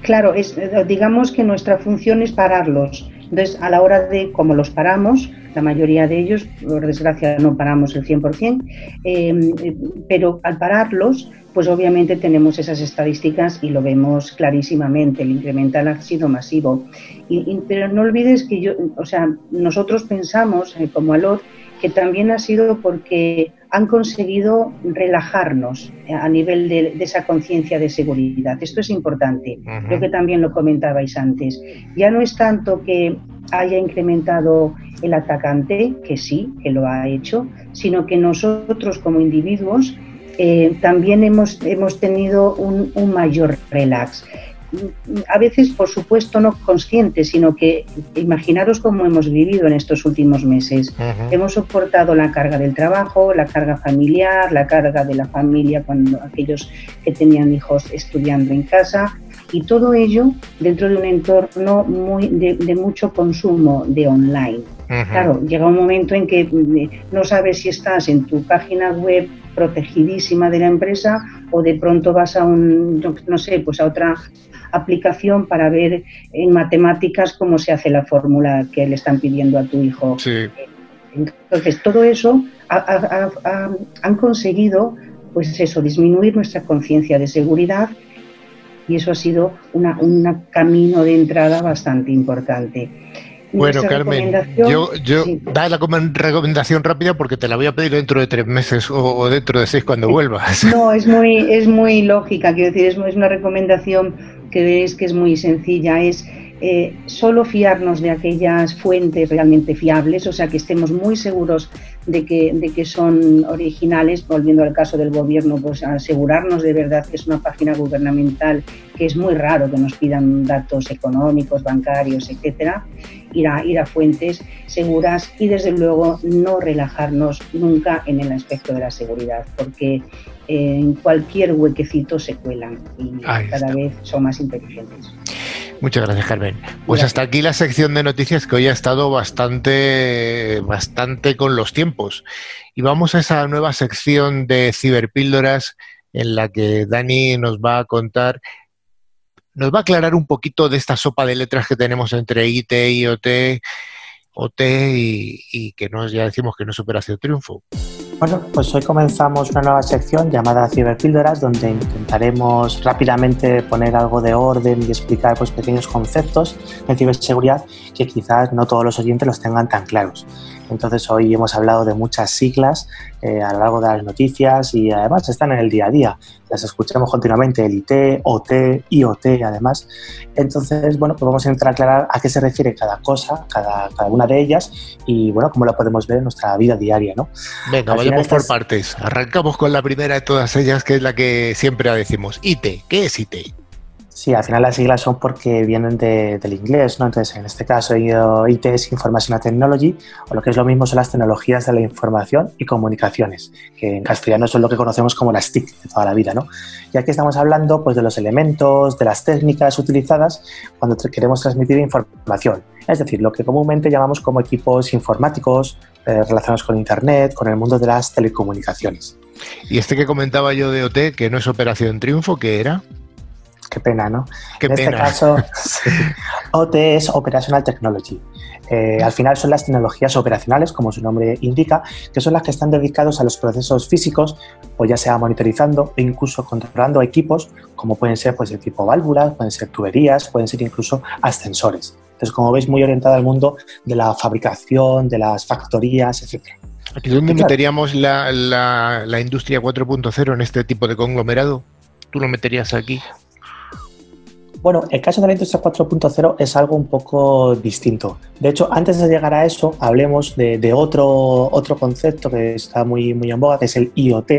Claro, es, digamos que nuestra función es pararlos. Entonces, a la hora de, como los paramos, la mayoría de ellos, por desgracia, no paramos el 100%, eh, pero al pararlos, pues obviamente tenemos esas estadísticas y lo vemos clarísimamente. El incremental ha sido masivo. Y, pero no olvides que yo, o sea, nosotros pensamos eh, como ALOT que también ha sido porque han conseguido relajarnos a nivel de, esa conciencia de seguridad. Esto es importante. Creo que también lo comentabais antes. Ya no es tanto que haya incrementado el atacante, que sí, que lo ha hecho, sino que nosotros como individuos eh, también hemos, hemos tenido un, un mayor relax a veces, por supuesto, no conscientes, sino que imaginaros cómo hemos vivido en estos últimos meses. Hemos soportado la carga del trabajo, la carga familiar, la carga de la familia cuando aquellos que tenían hijos estudiando en casa y todo ello dentro de un entorno muy de, mucho consumo de online. Claro, llega un momento en que eh, no sabes si estás en tu página web protegidísima de la empresa o de pronto vas a un, no sé, pues a otra aplicación para ver en matemáticas cómo se hace la fórmula que le están pidiendo a tu hijo. Entonces, todo eso han conseguido, pues eso, disminuir nuestra conciencia de seguridad y eso ha sido un camino de entrada bastante importante. Bueno, Carmen, yo, yo da la recomendación rápida porque te la voy a pedir dentro de tres meses o, dentro de seis cuando vuelvas. No, es muy, es muy lógica, quiero decir, es, es una recomendación que veis que es muy sencilla, es eh, solo fiarnos de aquellas fuentes realmente fiables, o sea, que estemos muy seguros de que, de que son originales, volviendo al caso del gobierno, pues asegurarnos de verdad que es una página gubernamental, que es muy raro que nos pidan datos económicos, bancarios, etcétera, ir a, ir a fuentes seguras y desde luego no relajarnos nunca en el aspecto de la seguridad, porque en cualquier huequecito se cuelan y cada vez son más inteligentes. Muchas gracias, Carmen. Pues hasta aquí la sección de noticias que hoy ha estado bastante, bastante con los tiempos. Y vamos a esa nueva sección de ciberpíldoras en la que Dani nos va a contar, nos va a aclarar un poquito de esta sopa de letras que tenemos entre IT, IoT, OT y, y que nos ya decimos que no es Operación Triunfo. Bueno, pues hoy comenzamos una nueva sección llamada Ciberpíldoras, donde intentaremos rápidamente poner algo de orden y explicar pues, pequeños conceptos en ciberseguridad que quizás no todos los oyentes los tengan tan claros. Entonces hoy hemos hablado de muchas siglas eh, a lo largo de las noticias y además están en el día a día. Las escuchamos continuamente, el IT, OT, IoT además. Entonces, bueno, pues vamos a intentar aclarar a qué se refiere cada cosa, cada, cada una de ellas y bueno, cómo la podemos ver en nuestra vida diaria, ¿no? Venga, vayamos por partes. Arrancamos con la primera de todas ellas, que es la que siempre decimos. IT, ¿qué es IT? Sí, al final las siglas son porque vienen del inglés, ¿no? Entonces, en este caso, IT es Information Technology, o lo que es lo mismo son las tecnologías de la información y comunicaciones, que en castellano son lo que conocemos como las TIC de toda la vida, ¿no? Y aquí estamos hablando pues, de los elementos, de las técnicas utilizadas cuando queremos transmitir información, es decir, lo que comúnmente llamamos como equipos informáticos eh, relacionados con Internet, con el mundo de las telecomunicaciones. Y este que comentaba yo de OT, que no es Operación Triunfo, ¿qué era? Qué pena, ¿no? en este caso, OT es Operational Technology. Eh, al final son las tecnologías operacionales, como su nombre indica, que son las que están dedicadas a los procesos físicos, o ya sea monitorizando e incluso controlando equipos, como pueden ser pues, de tipo válvulas, pueden ser tuberías, pueden ser incluso ascensores. Entonces, como veis, muy orientada al mundo de la fabricación, de las factorías, etc. ¿Aquí dónde meteríamos la, la industria 4.0 en este tipo de conglomerado? ¿Tú lo meterías aquí? Bueno, el caso de la industria 4.0 es algo un poco distinto. De hecho, antes de llegar a eso, hablemos de, otro, otro concepto que está muy, muy en boga, que es el IoT,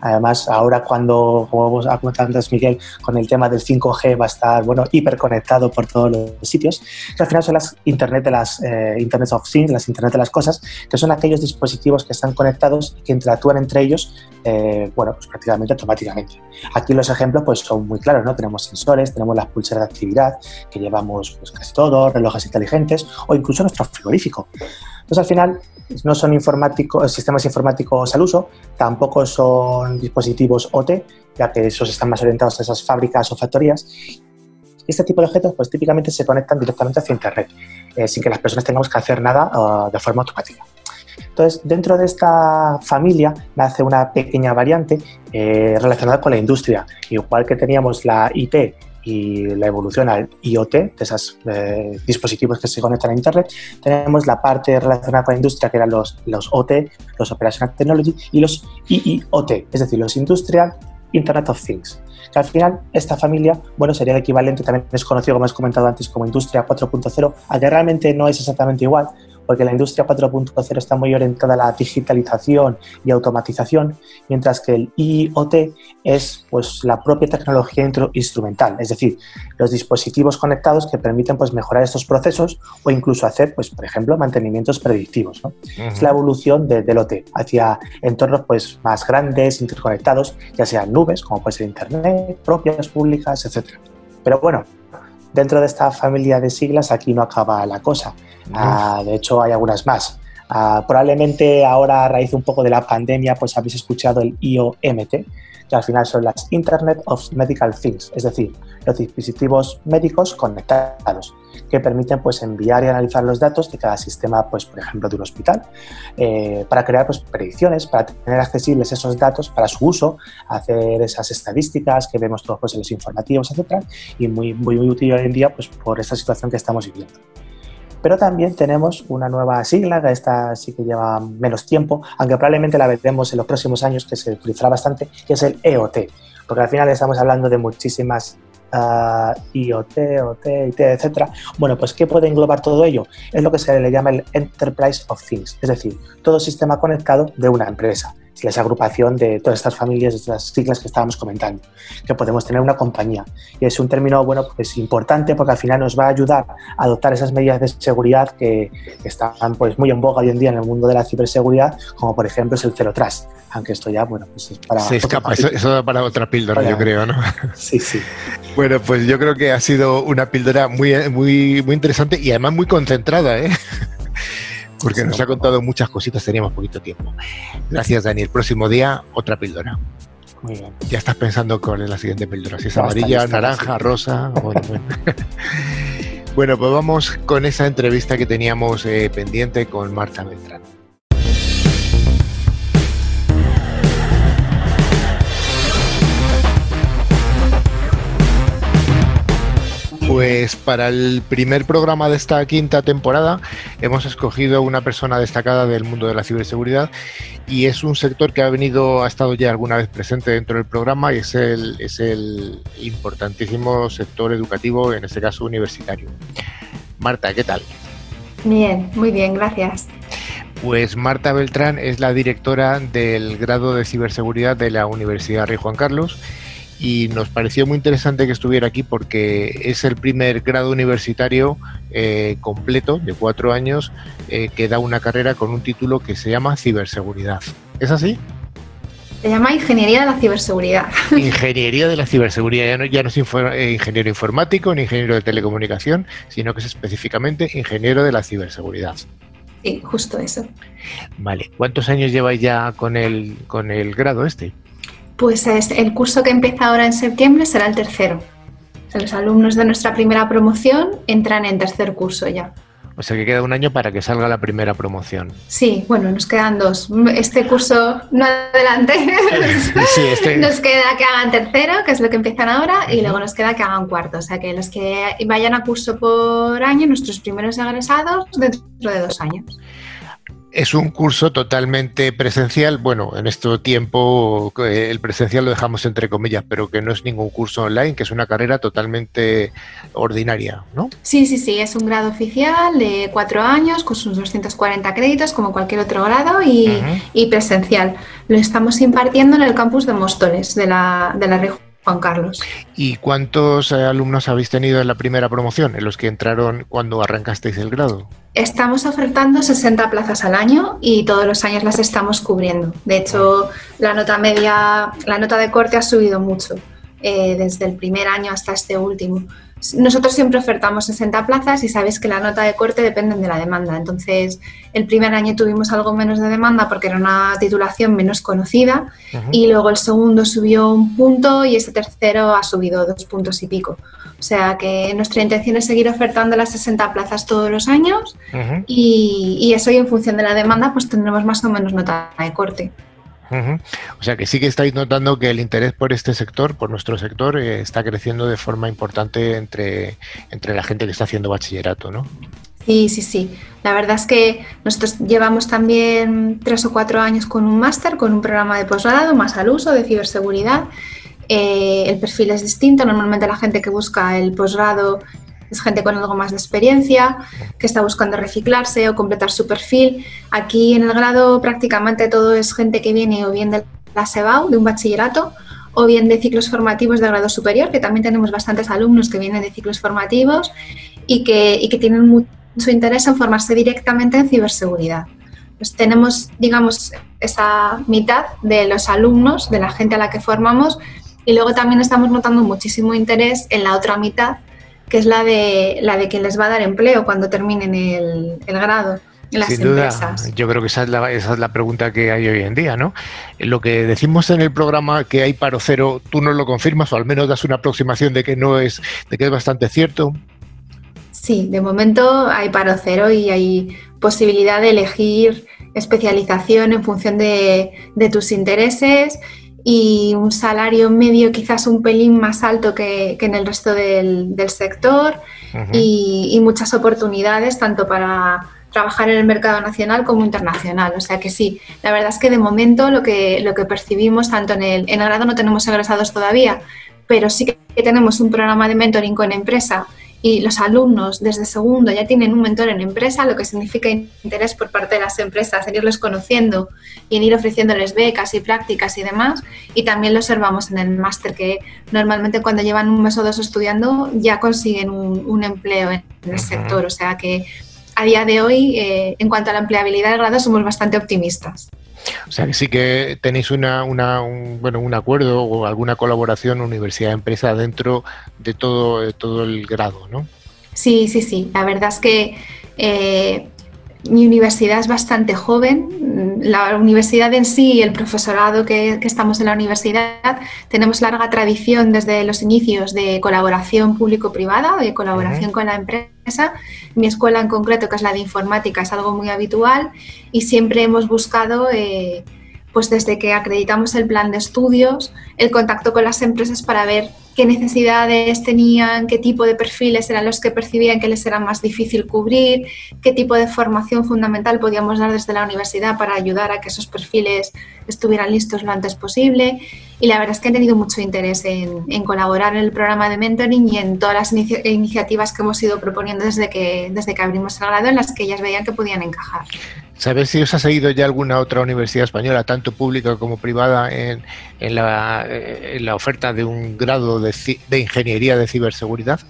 Además, ahora cuando, como comentado antes Miguel, con el tema del 5G va a estar, bueno, hiperconectado por todos los sitios, que al final son las Internet de las eh, Internet of Things, las Internet de las cosas, que son aquellos dispositivos que están conectados y que interactúan entre ellos, eh, bueno, pues prácticamente automáticamente. Aquí los ejemplos pues son muy claros, ¿no? Tenemos sensores, tenemos las pulseras de actividad, que llevamos pues casi todo, relojes inteligentes o incluso nuestro frigorífico. Entonces, al final, no son informáticos, sistemas informáticos al uso, tampoco son dispositivos OT, ya que esos están más orientados a esas fábricas o factorías. Este tipo de objetos, pues típicamente se conectan directamente hacia Internet, eh, sin que las personas tengamos que hacer nada uh, de forma automática. Entonces, dentro de esta familia nace una pequeña variante eh, relacionada con la industria. Igual que teníamos la IT y la evolución al IoT, de esos eh, dispositivos que se conectan a Internet, tenemos la parte relacionada con la industria, que eran los, los OT, los Operational Technology, y los IIoT, es decir, los Industrial Internet of Things. Que al final, esta familia, bueno, sería el equivalente, también es conocido, como has comentado antes, como Industria 4.0, aunque realmente no es exactamente igual, porque la industria 4.0 está muy orientada a la digitalización y automatización, mientras que el IoT es pues, la propia tecnología instrumental, es decir, los dispositivos conectados que permiten pues, mejorar estos procesos o incluso hacer, pues, por ejemplo, mantenimientos predictivos. Es la evolución del OT hacia entornos pues, más grandes, interconectados, ya sean nubes, como puede ser Internet, propias, públicas, etc. Pero bueno, dentro de esta familia de siglas aquí no acaba la cosa. Ah, de hecho, hay algunas más. Ah, probablemente ahora, a raíz un poco de la pandemia, pues habéis escuchado el IOMT, que al final son las Internet of Medical Things, es decir, los dispositivos médicos conectados que permiten pues, enviar y analizar los datos de cada sistema, pues, por ejemplo, de un hospital, eh, para crear pues, predicciones, para tener accesibles esos datos para su uso, hacer esas estadísticas que vemos todos pues, en los informativos, etc. Y muy, muy, muy útil hoy en día pues, por esta situación que estamos viviendo. Pero también tenemos una nueva sigla, que esta sí que lleva menos tiempo, aunque probablemente la veremos en los próximos años, que se utilizará bastante, que es el EOT, porque al final estamos hablando de muchísimas uh, IoT, OT, IT, etcétera. Bueno, pues ¿qué puede englobar todo ello? Es lo que se le llama el Enterprise of Things, es decir, todo sistema conectado de una empresa es la agrupación de todas estas familias, de estas siglas que estábamos comentando, que podemos tener una compañía. Y es un término, bueno, pues importante porque al final nos va a ayudar a adoptar esas medidas de seguridad que, están pues muy en boga hoy en día en el mundo de la ciberseguridad, como por ejemplo es el Zero Trust, aunque esto ya, bueno, pues es para... Se escapa, eso, da para otra píldora, yo creo, ¿no? Sí, sí. Bueno, pues yo creo que ha sido una píldora muy, muy, muy interesante y además muy concentrada, ¿eh? Porque nos ha contado muchas cositas, teníamos poquito tiempo. Gracias, Daniel. Próximo día, otra píldora. Muy bien. Ya estás pensando cuál es la siguiente píldora, si es amarilla, naranja, rosa. Bueno, bueno. pues vamos con esa entrevista que teníamos eh, pendiente con Marta Beltrán. Pues para el primer programa de esta quinta temporada hemos escogido una persona destacada del mundo de la ciberseguridad y es un sector que ha venido, ha estado ya alguna vez presente dentro del programa y es el, es el importantísimo sector educativo, en este caso universitario. Marta, ¿qué tal? Bien, muy bien, gracias. Pues Marta Beltrán es la directora del grado de ciberseguridad de la Universidad Rey Juan Carlos y nos pareció muy interesante que estuviera aquí porque es el primer grado universitario eh, completo de cuatro años eh, que da una carrera con un título que se llama ciberseguridad. ¿Es así? Se llama Ingeniería de la Ciberseguridad. Ingeniería de la Ciberseguridad. Ya no, ya no es eh, ingeniero informático ni ingeniero de telecomunicación, sino que es específicamente ingeniero de la ciberseguridad. Sí, justo eso. Vale. ¿Cuántos años lleváis ya con el, con el grado este? Pues el curso que empieza ahora en septiembre será el tercero. los alumnos de nuestra primera promoción entran en tercer curso ya. O sea que queda un año para que salga la primera promoción. Sí, bueno, nos quedan dos. Este curso no adelante. Sí, este... Nos queda que hagan tercero, que es lo que empiezan ahora, y luego nos queda que hagan cuarto. O sea que los que vayan a curso por año, nuestros primeros egresados, dentro de dos años. Es un curso totalmente presencial. Bueno, en este tiempo eh, el presencial lo dejamos entre comillas, pero que no es ningún curso online, que es una carrera totalmente ordinaria, ¿no? Sí, sí, sí. Es un grado oficial de cuatro años con sus 240 créditos, como cualquier otro grado, y, y presencial. Lo estamos impartiendo en el campus de Móstoles, de la, de la región Juan Carlos. ¿Y cuántos eh, alumnos habéis tenido en la primera promoción, en los que entraron cuando arrancasteis el grado? Estamos ofertando 60 plazas al año y todos los años las estamos cubriendo. De hecho, la nota media, la nota de corte ha subido mucho eh, desde el primer año hasta este último. Nosotros siempre ofertamos 60 plazas y sabéis que la nota de corte depende de la demanda. Entonces, el primer año tuvimos algo menos de demanda porque era una titulación menos conocida y luego el segundo subió un punto y ese tercero ha subido dos puntos y pico. O sea que nuestra intención es seguir ofertando las 60 plazas todos los años y, y eso y en función de la demanda pues tendremos más o menos nota de corte. O sea que sí que estáis notando que el interés por este sector, por nuestro sector, eh, está creciendo de forma importante entre, entre la gente que está haciendo bachillerato, ¿no? Sí, sí, sí. La verdad es que nosotros llevamos también tres o cuatro años con un máster, con un programa de posgrado más al uso de ciberseguridad. Eh, el perfil es distinto. Normalmente la gente que busca el posgrado es gente con algo más de experiencia, que está buscando reciclarse o completar su perfil. Aquí en el grado prácticamente todo es gente que viene o bien de la SEBAU, de un bachillerato, o bien de ciclos formativos de grado superior, que también tenemos bastantes alumnos que vienen de ciclos formativos y que, y que tienen mucho interés en formarse directamente en ciberseguridad. Pues tenemos, digamos, esa mitad de los alumnos, de la gente a la que formamos, y luego también estamos notando muchísimo interés en la otra mitad, que es la de, la de quien les va a dar empleo cuando terminen el, grado. En las Sin duda, yo creo que esa es, la, esa es la pregunta que hay hoy en día, ¿no? Lo que decimos en el programa que hay paro cero, tú no lo confirmas o al menos das una aproximación de que no es, de que es bastante cierto. Sí, de momento hay paro cero y hay posibilidad de elegir especialización en función de, de tus intereses y un salario medio quizás un pelín más alto que, en el resto del, sector y, muchas oportunidades tanto para trabajar en el mercado nacional como internacional. O sea que sí, la verdad es que de momento lo que, lo que percibimos, tanto en el, en el grado no tenemos egresados todavía, pero sí que tenemos un programa de mentoring con empresa y los alumnos desde segundo ya tienen un mentor en empresa, lo que significa interés por parte de las empresas en irlos conociendo y en ir ofreciéndoles becas y prácticas y demás. Y también lo observamos en el máster, que normalmente cuando llevan un mes o dos estudiando ya consiguen un, empleo en el sector. O sea que a día de hoy, eh, en cuanto a la empleabilidad del grado, somos bastante optimistas. O sea que sí que tenéis una, un, bueno, un acuerdo o alguna colaboración universidad-empresa dentro de todo, todo el grado, ¿no? Sí, sí, sí. La verdad es que eh, mi universidad es bastante joven. La universidad en sí y el profesorado que, estamos en la universidad tenemos larga tradición desde los inicios de colaboración público-privada, de colaboración con la empresa. Mi escuela en concreto, que es la de informática, es algo muy habitual y siempre hemos buscado... Eh, pues desde que acreditamos el plan de estudios, el contacto con las empresas para ver qué necesidades tenían, qué tipo de perfiles eran los que percibían que les era más difícil cubrir, qué tipo de formación fundamental podíamos dar desde la universidad para ayudar a que esos perfiles estuvieran listos lo antes posible. Y la verdad es que han tenido mucho interés en, colaborar en el programa de mentoring y en todas las iniciativas que hemos ido proponiendo desde que, desde que abrimos el grado en las que ellas veían que podían encajar. ¿Sabes si os ha seguido ya alguna otra universidad española, tanto pública como privada, en, la, oferta de un grado de, ingeniería de ciberseguridad?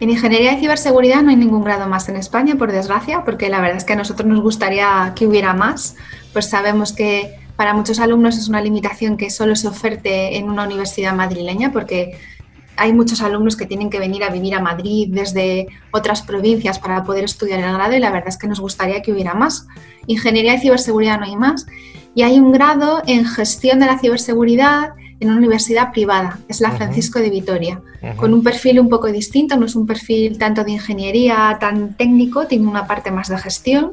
En ingeniería de ciberseguridad no hay ningún grado más en España, por desgracia, porque la verdad es que a nosotros nos gustaría que hubiera más, pues sabemos que para muchos alumnos es una limitación que solo se oferte en una universidad madrileña, porque hay muchos alumnos que tienen que venir a vivir a Madrid desde otras provincias para poder estudiar el grado y la verdad es que nos gustaría que hubiera más. Ingeniería de ciberseguridad no hay más. Y hay un grado en gestión de la ciberseguridad en una universidad privada, es la Francisco de Vitoria, con un perfil un poco distinto, no es un perfil tanto de ingeniería tan técnico, tiene una parte más de gestión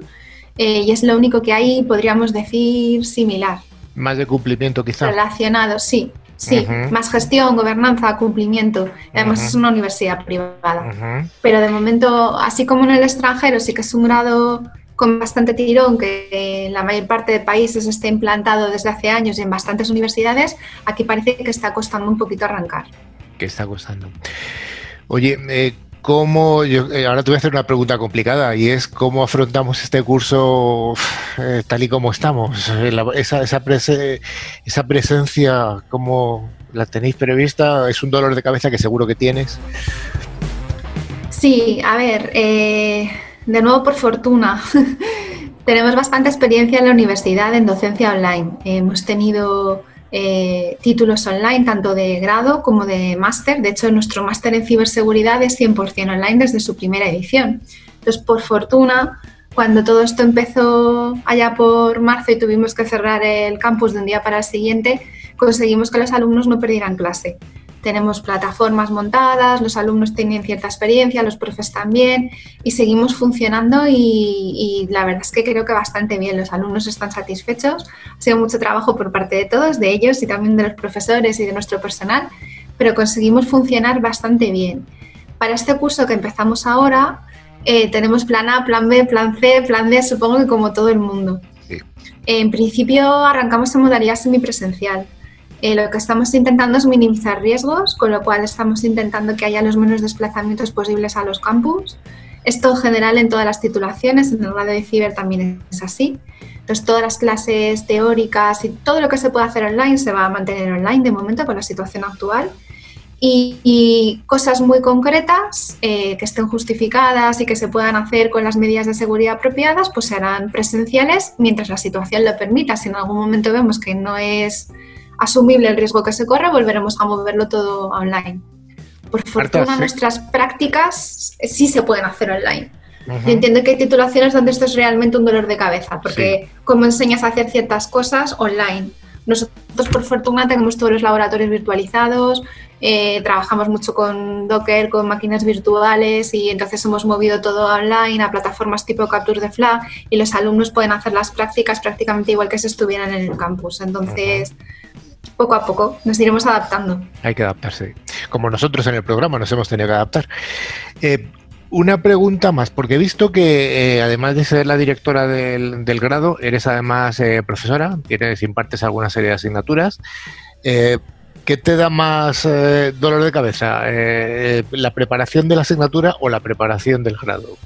eh, y es lo único que hay, podríamos decir, similar. Más de cumplimiento quizá. Relacionado, sí. Sí, más gestión, gobernanza, cumplimiento. Además es una universidad privada. Pero de momento, así como en el extranjero, sí que es un grado con bastante tirón, que en la mayor parte de países está implantado desde hace años y en bastantes universidades, aquí parece que está costando un poquito arrancar. ¿Qué está costando? Oye, eh, ¿cómo, eh, ahora te voy a hacer una pregunta complicada y es cómo afrontamos este curso eh, tal y como estamos. esa, esa, esa presencia, ¿cómo la tenéis prevista? ¿Es un dolor de cabeza que seguro que tienes? Sí, a ver, de nuevo, por fortuna, tenemos bastante experiencia en la universidad en docencia online. Hemos tenido eh, títulos online, tanto de grado como de máster. De hecho, nuestro máster en ciberseguridad es 100% online desde su primera edición. Entonces, por fortuna, cuando todo esto empezó allá por marzo y tuvimos que cerrar el campus de un día para el siguiente, conseguimos que los alumnos no perdieran clase tenemos plataformas montadas, los alumnos tienen cierta experiencia, los profes también, y seguimos funcionando y, la verdad es que creo que bastante bien, los alumnos están satisfechos, ha sido mucho trabajo por parte de todos, de ellos y también de los profesores y de nuestro personal, pero conseguimos funcionar bastante bien. Para este curso que empezamos ahora, eh, tenemos plan A, plan B, plan C, plan D, supongo que como todo el mundo. En principio arrancamos en modalidad semipresencial eh, lo que estamos intentando es minimizar riesgos, con lo cual estamos intentando que haya los menos desplazamientos posibles a los campus. Esto en general en todas las titulaciones, en el grado de ciber también es así. Entonces, todas las clases teóricas y todo lo que se puede hacer online se va a mantener online de momento con la situación actual. Y, cosas muy concretas eh, que estén justificadas y que se puedan hacer con las medidas de seguridad apropiadas, pues serán presenciales mientras la situación lo permita. Si en algún momento vemos que no es asumible el riesgo que se corre, volveremos a moverlo todo online. Por fortuna, nuestras prácticas sí se pueden hacer online. entiendo que hay titulaciones donde esto es realmente un dolor de cabeza, porque como enseñas a hacer ciertas cosas online. Nosotros, por fortuna, tenemos todos los laboratorios virtualizados, eh, trabajamos mucho con Docker, con máquinas virtuales y entonces hemos movido todo online a plataformas tipo Capture the Flag y los alumnos pueden hacer las prácticas prácticamente igual que si estuvieran en el campus. Entonces, poco a poco nos iremos adaptando. Hay que adaptarse. Como nosotros en el programa nos hemos tenido que adaptar. Eh, una pregunta más, porque he visto que eh, además de ser la directora del, grado, eres además eh, profesora, tienes, impartes alguna serie de asignaturas. ¿Qué te da más dolor de cabeza? ¿La preparación de la asignatura o la preparación del grado?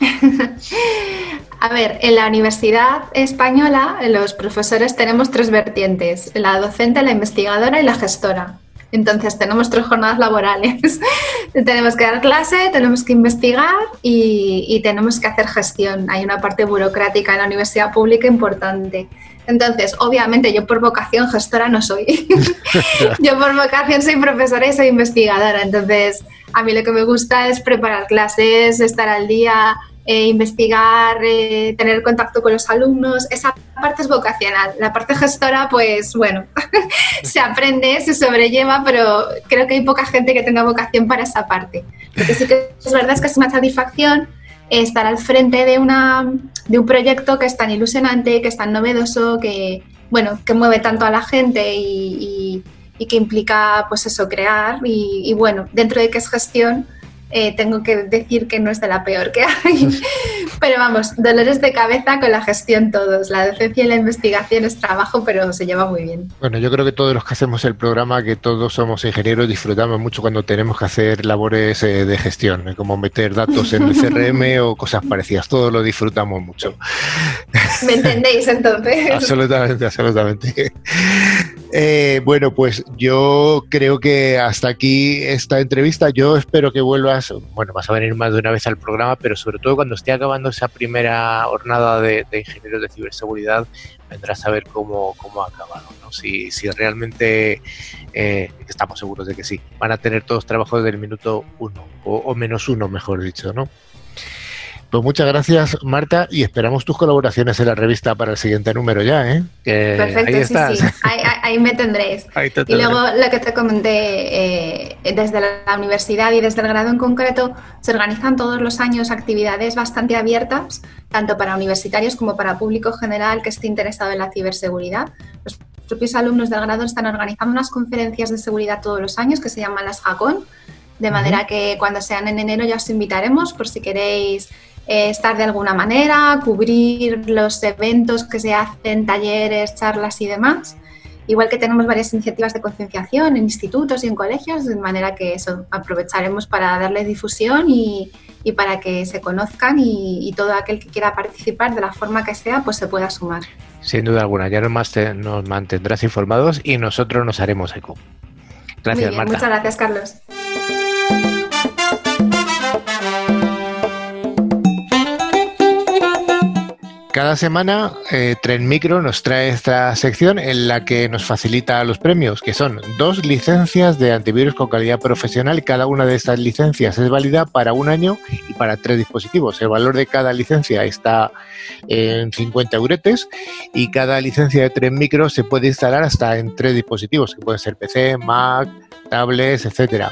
A ver, en la Universidad Española los profesores tenemos tres vertientes, la docente, la investigadora y la gestora. Entonces tenemos tres jornadas laborales. tenemos que dar clase, tenemos que investigar y, tenemos que hacer gestión. Hay una parte burocrática en la universidad pública importante. Entonces, obviamente yo por vocación gestora no soy. yo por vocación soy profesora y soy investigadora. Entonces, a mí lo que me gusta es preparar clases, estar al día, eh, investigar, eh, tener contacto con los alumnos, esa parte es vocacional. La parte gestora, pues bueno, se aprende, se sobrelleva, pero creo que hay poca gente que tenga vocación para esa parte. Lo que sí que es verdad es que es una satisfacción estar al frente de, una, de un proyecto que es tan ilusionante, que es tan novedoso, que, bueno, que mueve tanto a la gente y, que implica, pues eso, crear. y bueno, dentro de que es gestión, eh, tengo que decir que no es de la peor que hay. pero vamos, dolores de cabeza con la gestión todos. La docencia y la investigación es trabajo, pero se lleva muy bien. Bueno, yo creo que todos los que hacemos el programa, que todos somos ingenieros, disfrutamos mucho cuando tenemos que hacer labores eh, de gestión, eh, como meter datos en el CRM o cosas parecidas. Todos lo disfrutamos mucho. ¿Me entendéis entonces? absolutamente, absolutamente. bueno, pues yo creo que hasta aquí esta entrevista. Yo espero que vuelvas bueno, vas a venir más de una vez al programa, pero sobre todo cuando esté acabando esa primera jornada de, ingenieros de ciberseguridad, vendrás a ver cómo, cómo ha acabado, ¿no? Si, si realmente, eh, estamos seguros de que sí, van a tener todos trabajos del minuto uno, o, o menos uno, mejor dicho, ¿no? Pues muchas gracias, Marta, y esperamos tus colaboraciones en la revista para el siguiente número ya, ¿eh? Perfecto, sí, sí. Ahí, me tendréis. y luego lo que te comenté, eh, desde la universidad y desde el grado en concreto, se organizan todos los años actividades bastante abiertas, tanto para universitarios como para público general que esté interesado en la ciberseguridad. Los propios alumnos del grado están organizando unas conferencias de seguridad todos los años que se llaman las HACON, de manera que cuando sean en enero ya os invitaremos por si queréis eh, estar de alguna manera, cubrir los eventos que se hacen, talleres, charlas y demás. Igual que tenemos varias iniciativas de concienciación en institutos y en colegios, de manera que eso aprovecharemos para darle difusión y, para que se conozcan y, todo aquel que quiera participar de la forma que sea, pues se pueda sumar. Sin duda alguna, ya nos, nos mantendrás informados y nosotros nos haremos eco. Gracias, Marta. Muchas gracias, Carlos. Cada semana eh, Tren Micro nos trae esta sección en la que nos facilita los premios, que son dos licencias de antivirus con calidad profesional cada una de estas licencias es válida para un año y para tres dispositivos. El valor de cada licencia está en 50 euretes y cada licencia de Tren Micro se puede instalar hasta en tres dispositivos, que pueden ser PC, Mac, tablets, etcétera.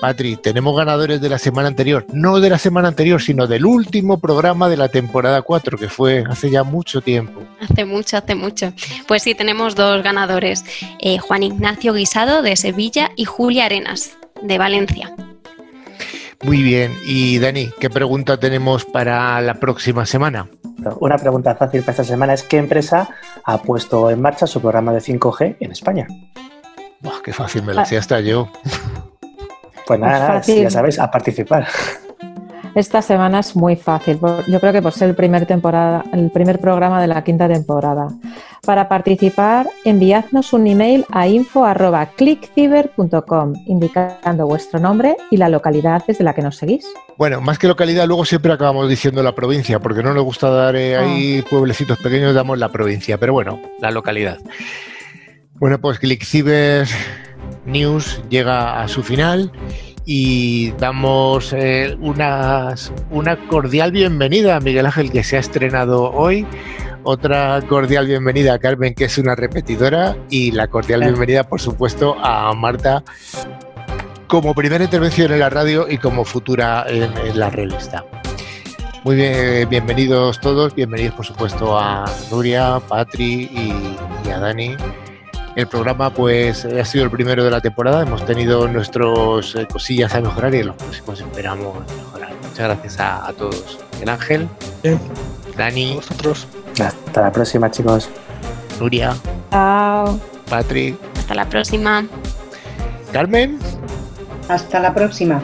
Patri, tenemos ganadores de la semana anterior, no de la semana anterior, sino del último programa de la temporada 4, que fue hace ya mucho tiempo. Hace mucho, hace mucho. Pues sí, tenemos dos ganadores, eh, Juan Ignacio Guisado de Sevilla y Julia Arenas de Valencia. Muy bien, y Dani, ¿qué pregunta tenemos para la próxima semana? Una pregunta fácil para esta semana es ¿qué empresa ha puesto en marcha su programa de 5G en España? qué fácil me lo hacía hasta yo. Pues nada, ya sabéis, a participar. Esta semana es muy fácil. Yo creo que por ser el primer temporada, el primer programa de la quinta temporada. Para participar, enviadnos un email a info@clickciber.com indicando vuestro nombre y la localidad desde la que nos seguís. Bueno, más que localidad, luego siempre acabamos diciendo la provincia, porque no nos gusta dar eh, ahí ah. pueblecitos pequeños, damos la provincia, pero bueno, la localidad. Bueno, pues ClickCiber News llega a su final y damos eh, una cordial bienvenida a Miguel Ángel que se ha estrenado hoy, otra cordial bienvenida a Carmen que es una repetidora y la cordial bienvenida por supuesto a Marta como primera intervención en la radio y como futura en, la revista. Muy bien, bienvenidos todos, bienvenidos por supuesto a Nuria, Patri y a Dani. El programa pues ha sido el primero de la temporada, hemos tenido nuestras eh, cosillas a mejorar y en los próximos esperamos mejorar. Muchas gracias a, todos. El Ángel, Dani, vosotros. Hasta la próxima chicos. Nuria. Chao. Patrick. Hasta la próxima. Carmen. Hasta la próxima.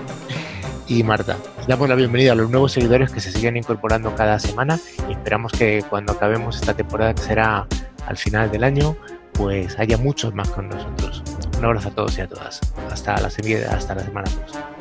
Y Marta. Damos la bienvenida a los nuevos seguidores que se siguen incorporando cada semana y esperamos que cuando acabemos esta temporada que será al final del año pues haya muchos más con nosotros. Un abrazo a todos y a todas. Hasta la, hasta la semana próxima.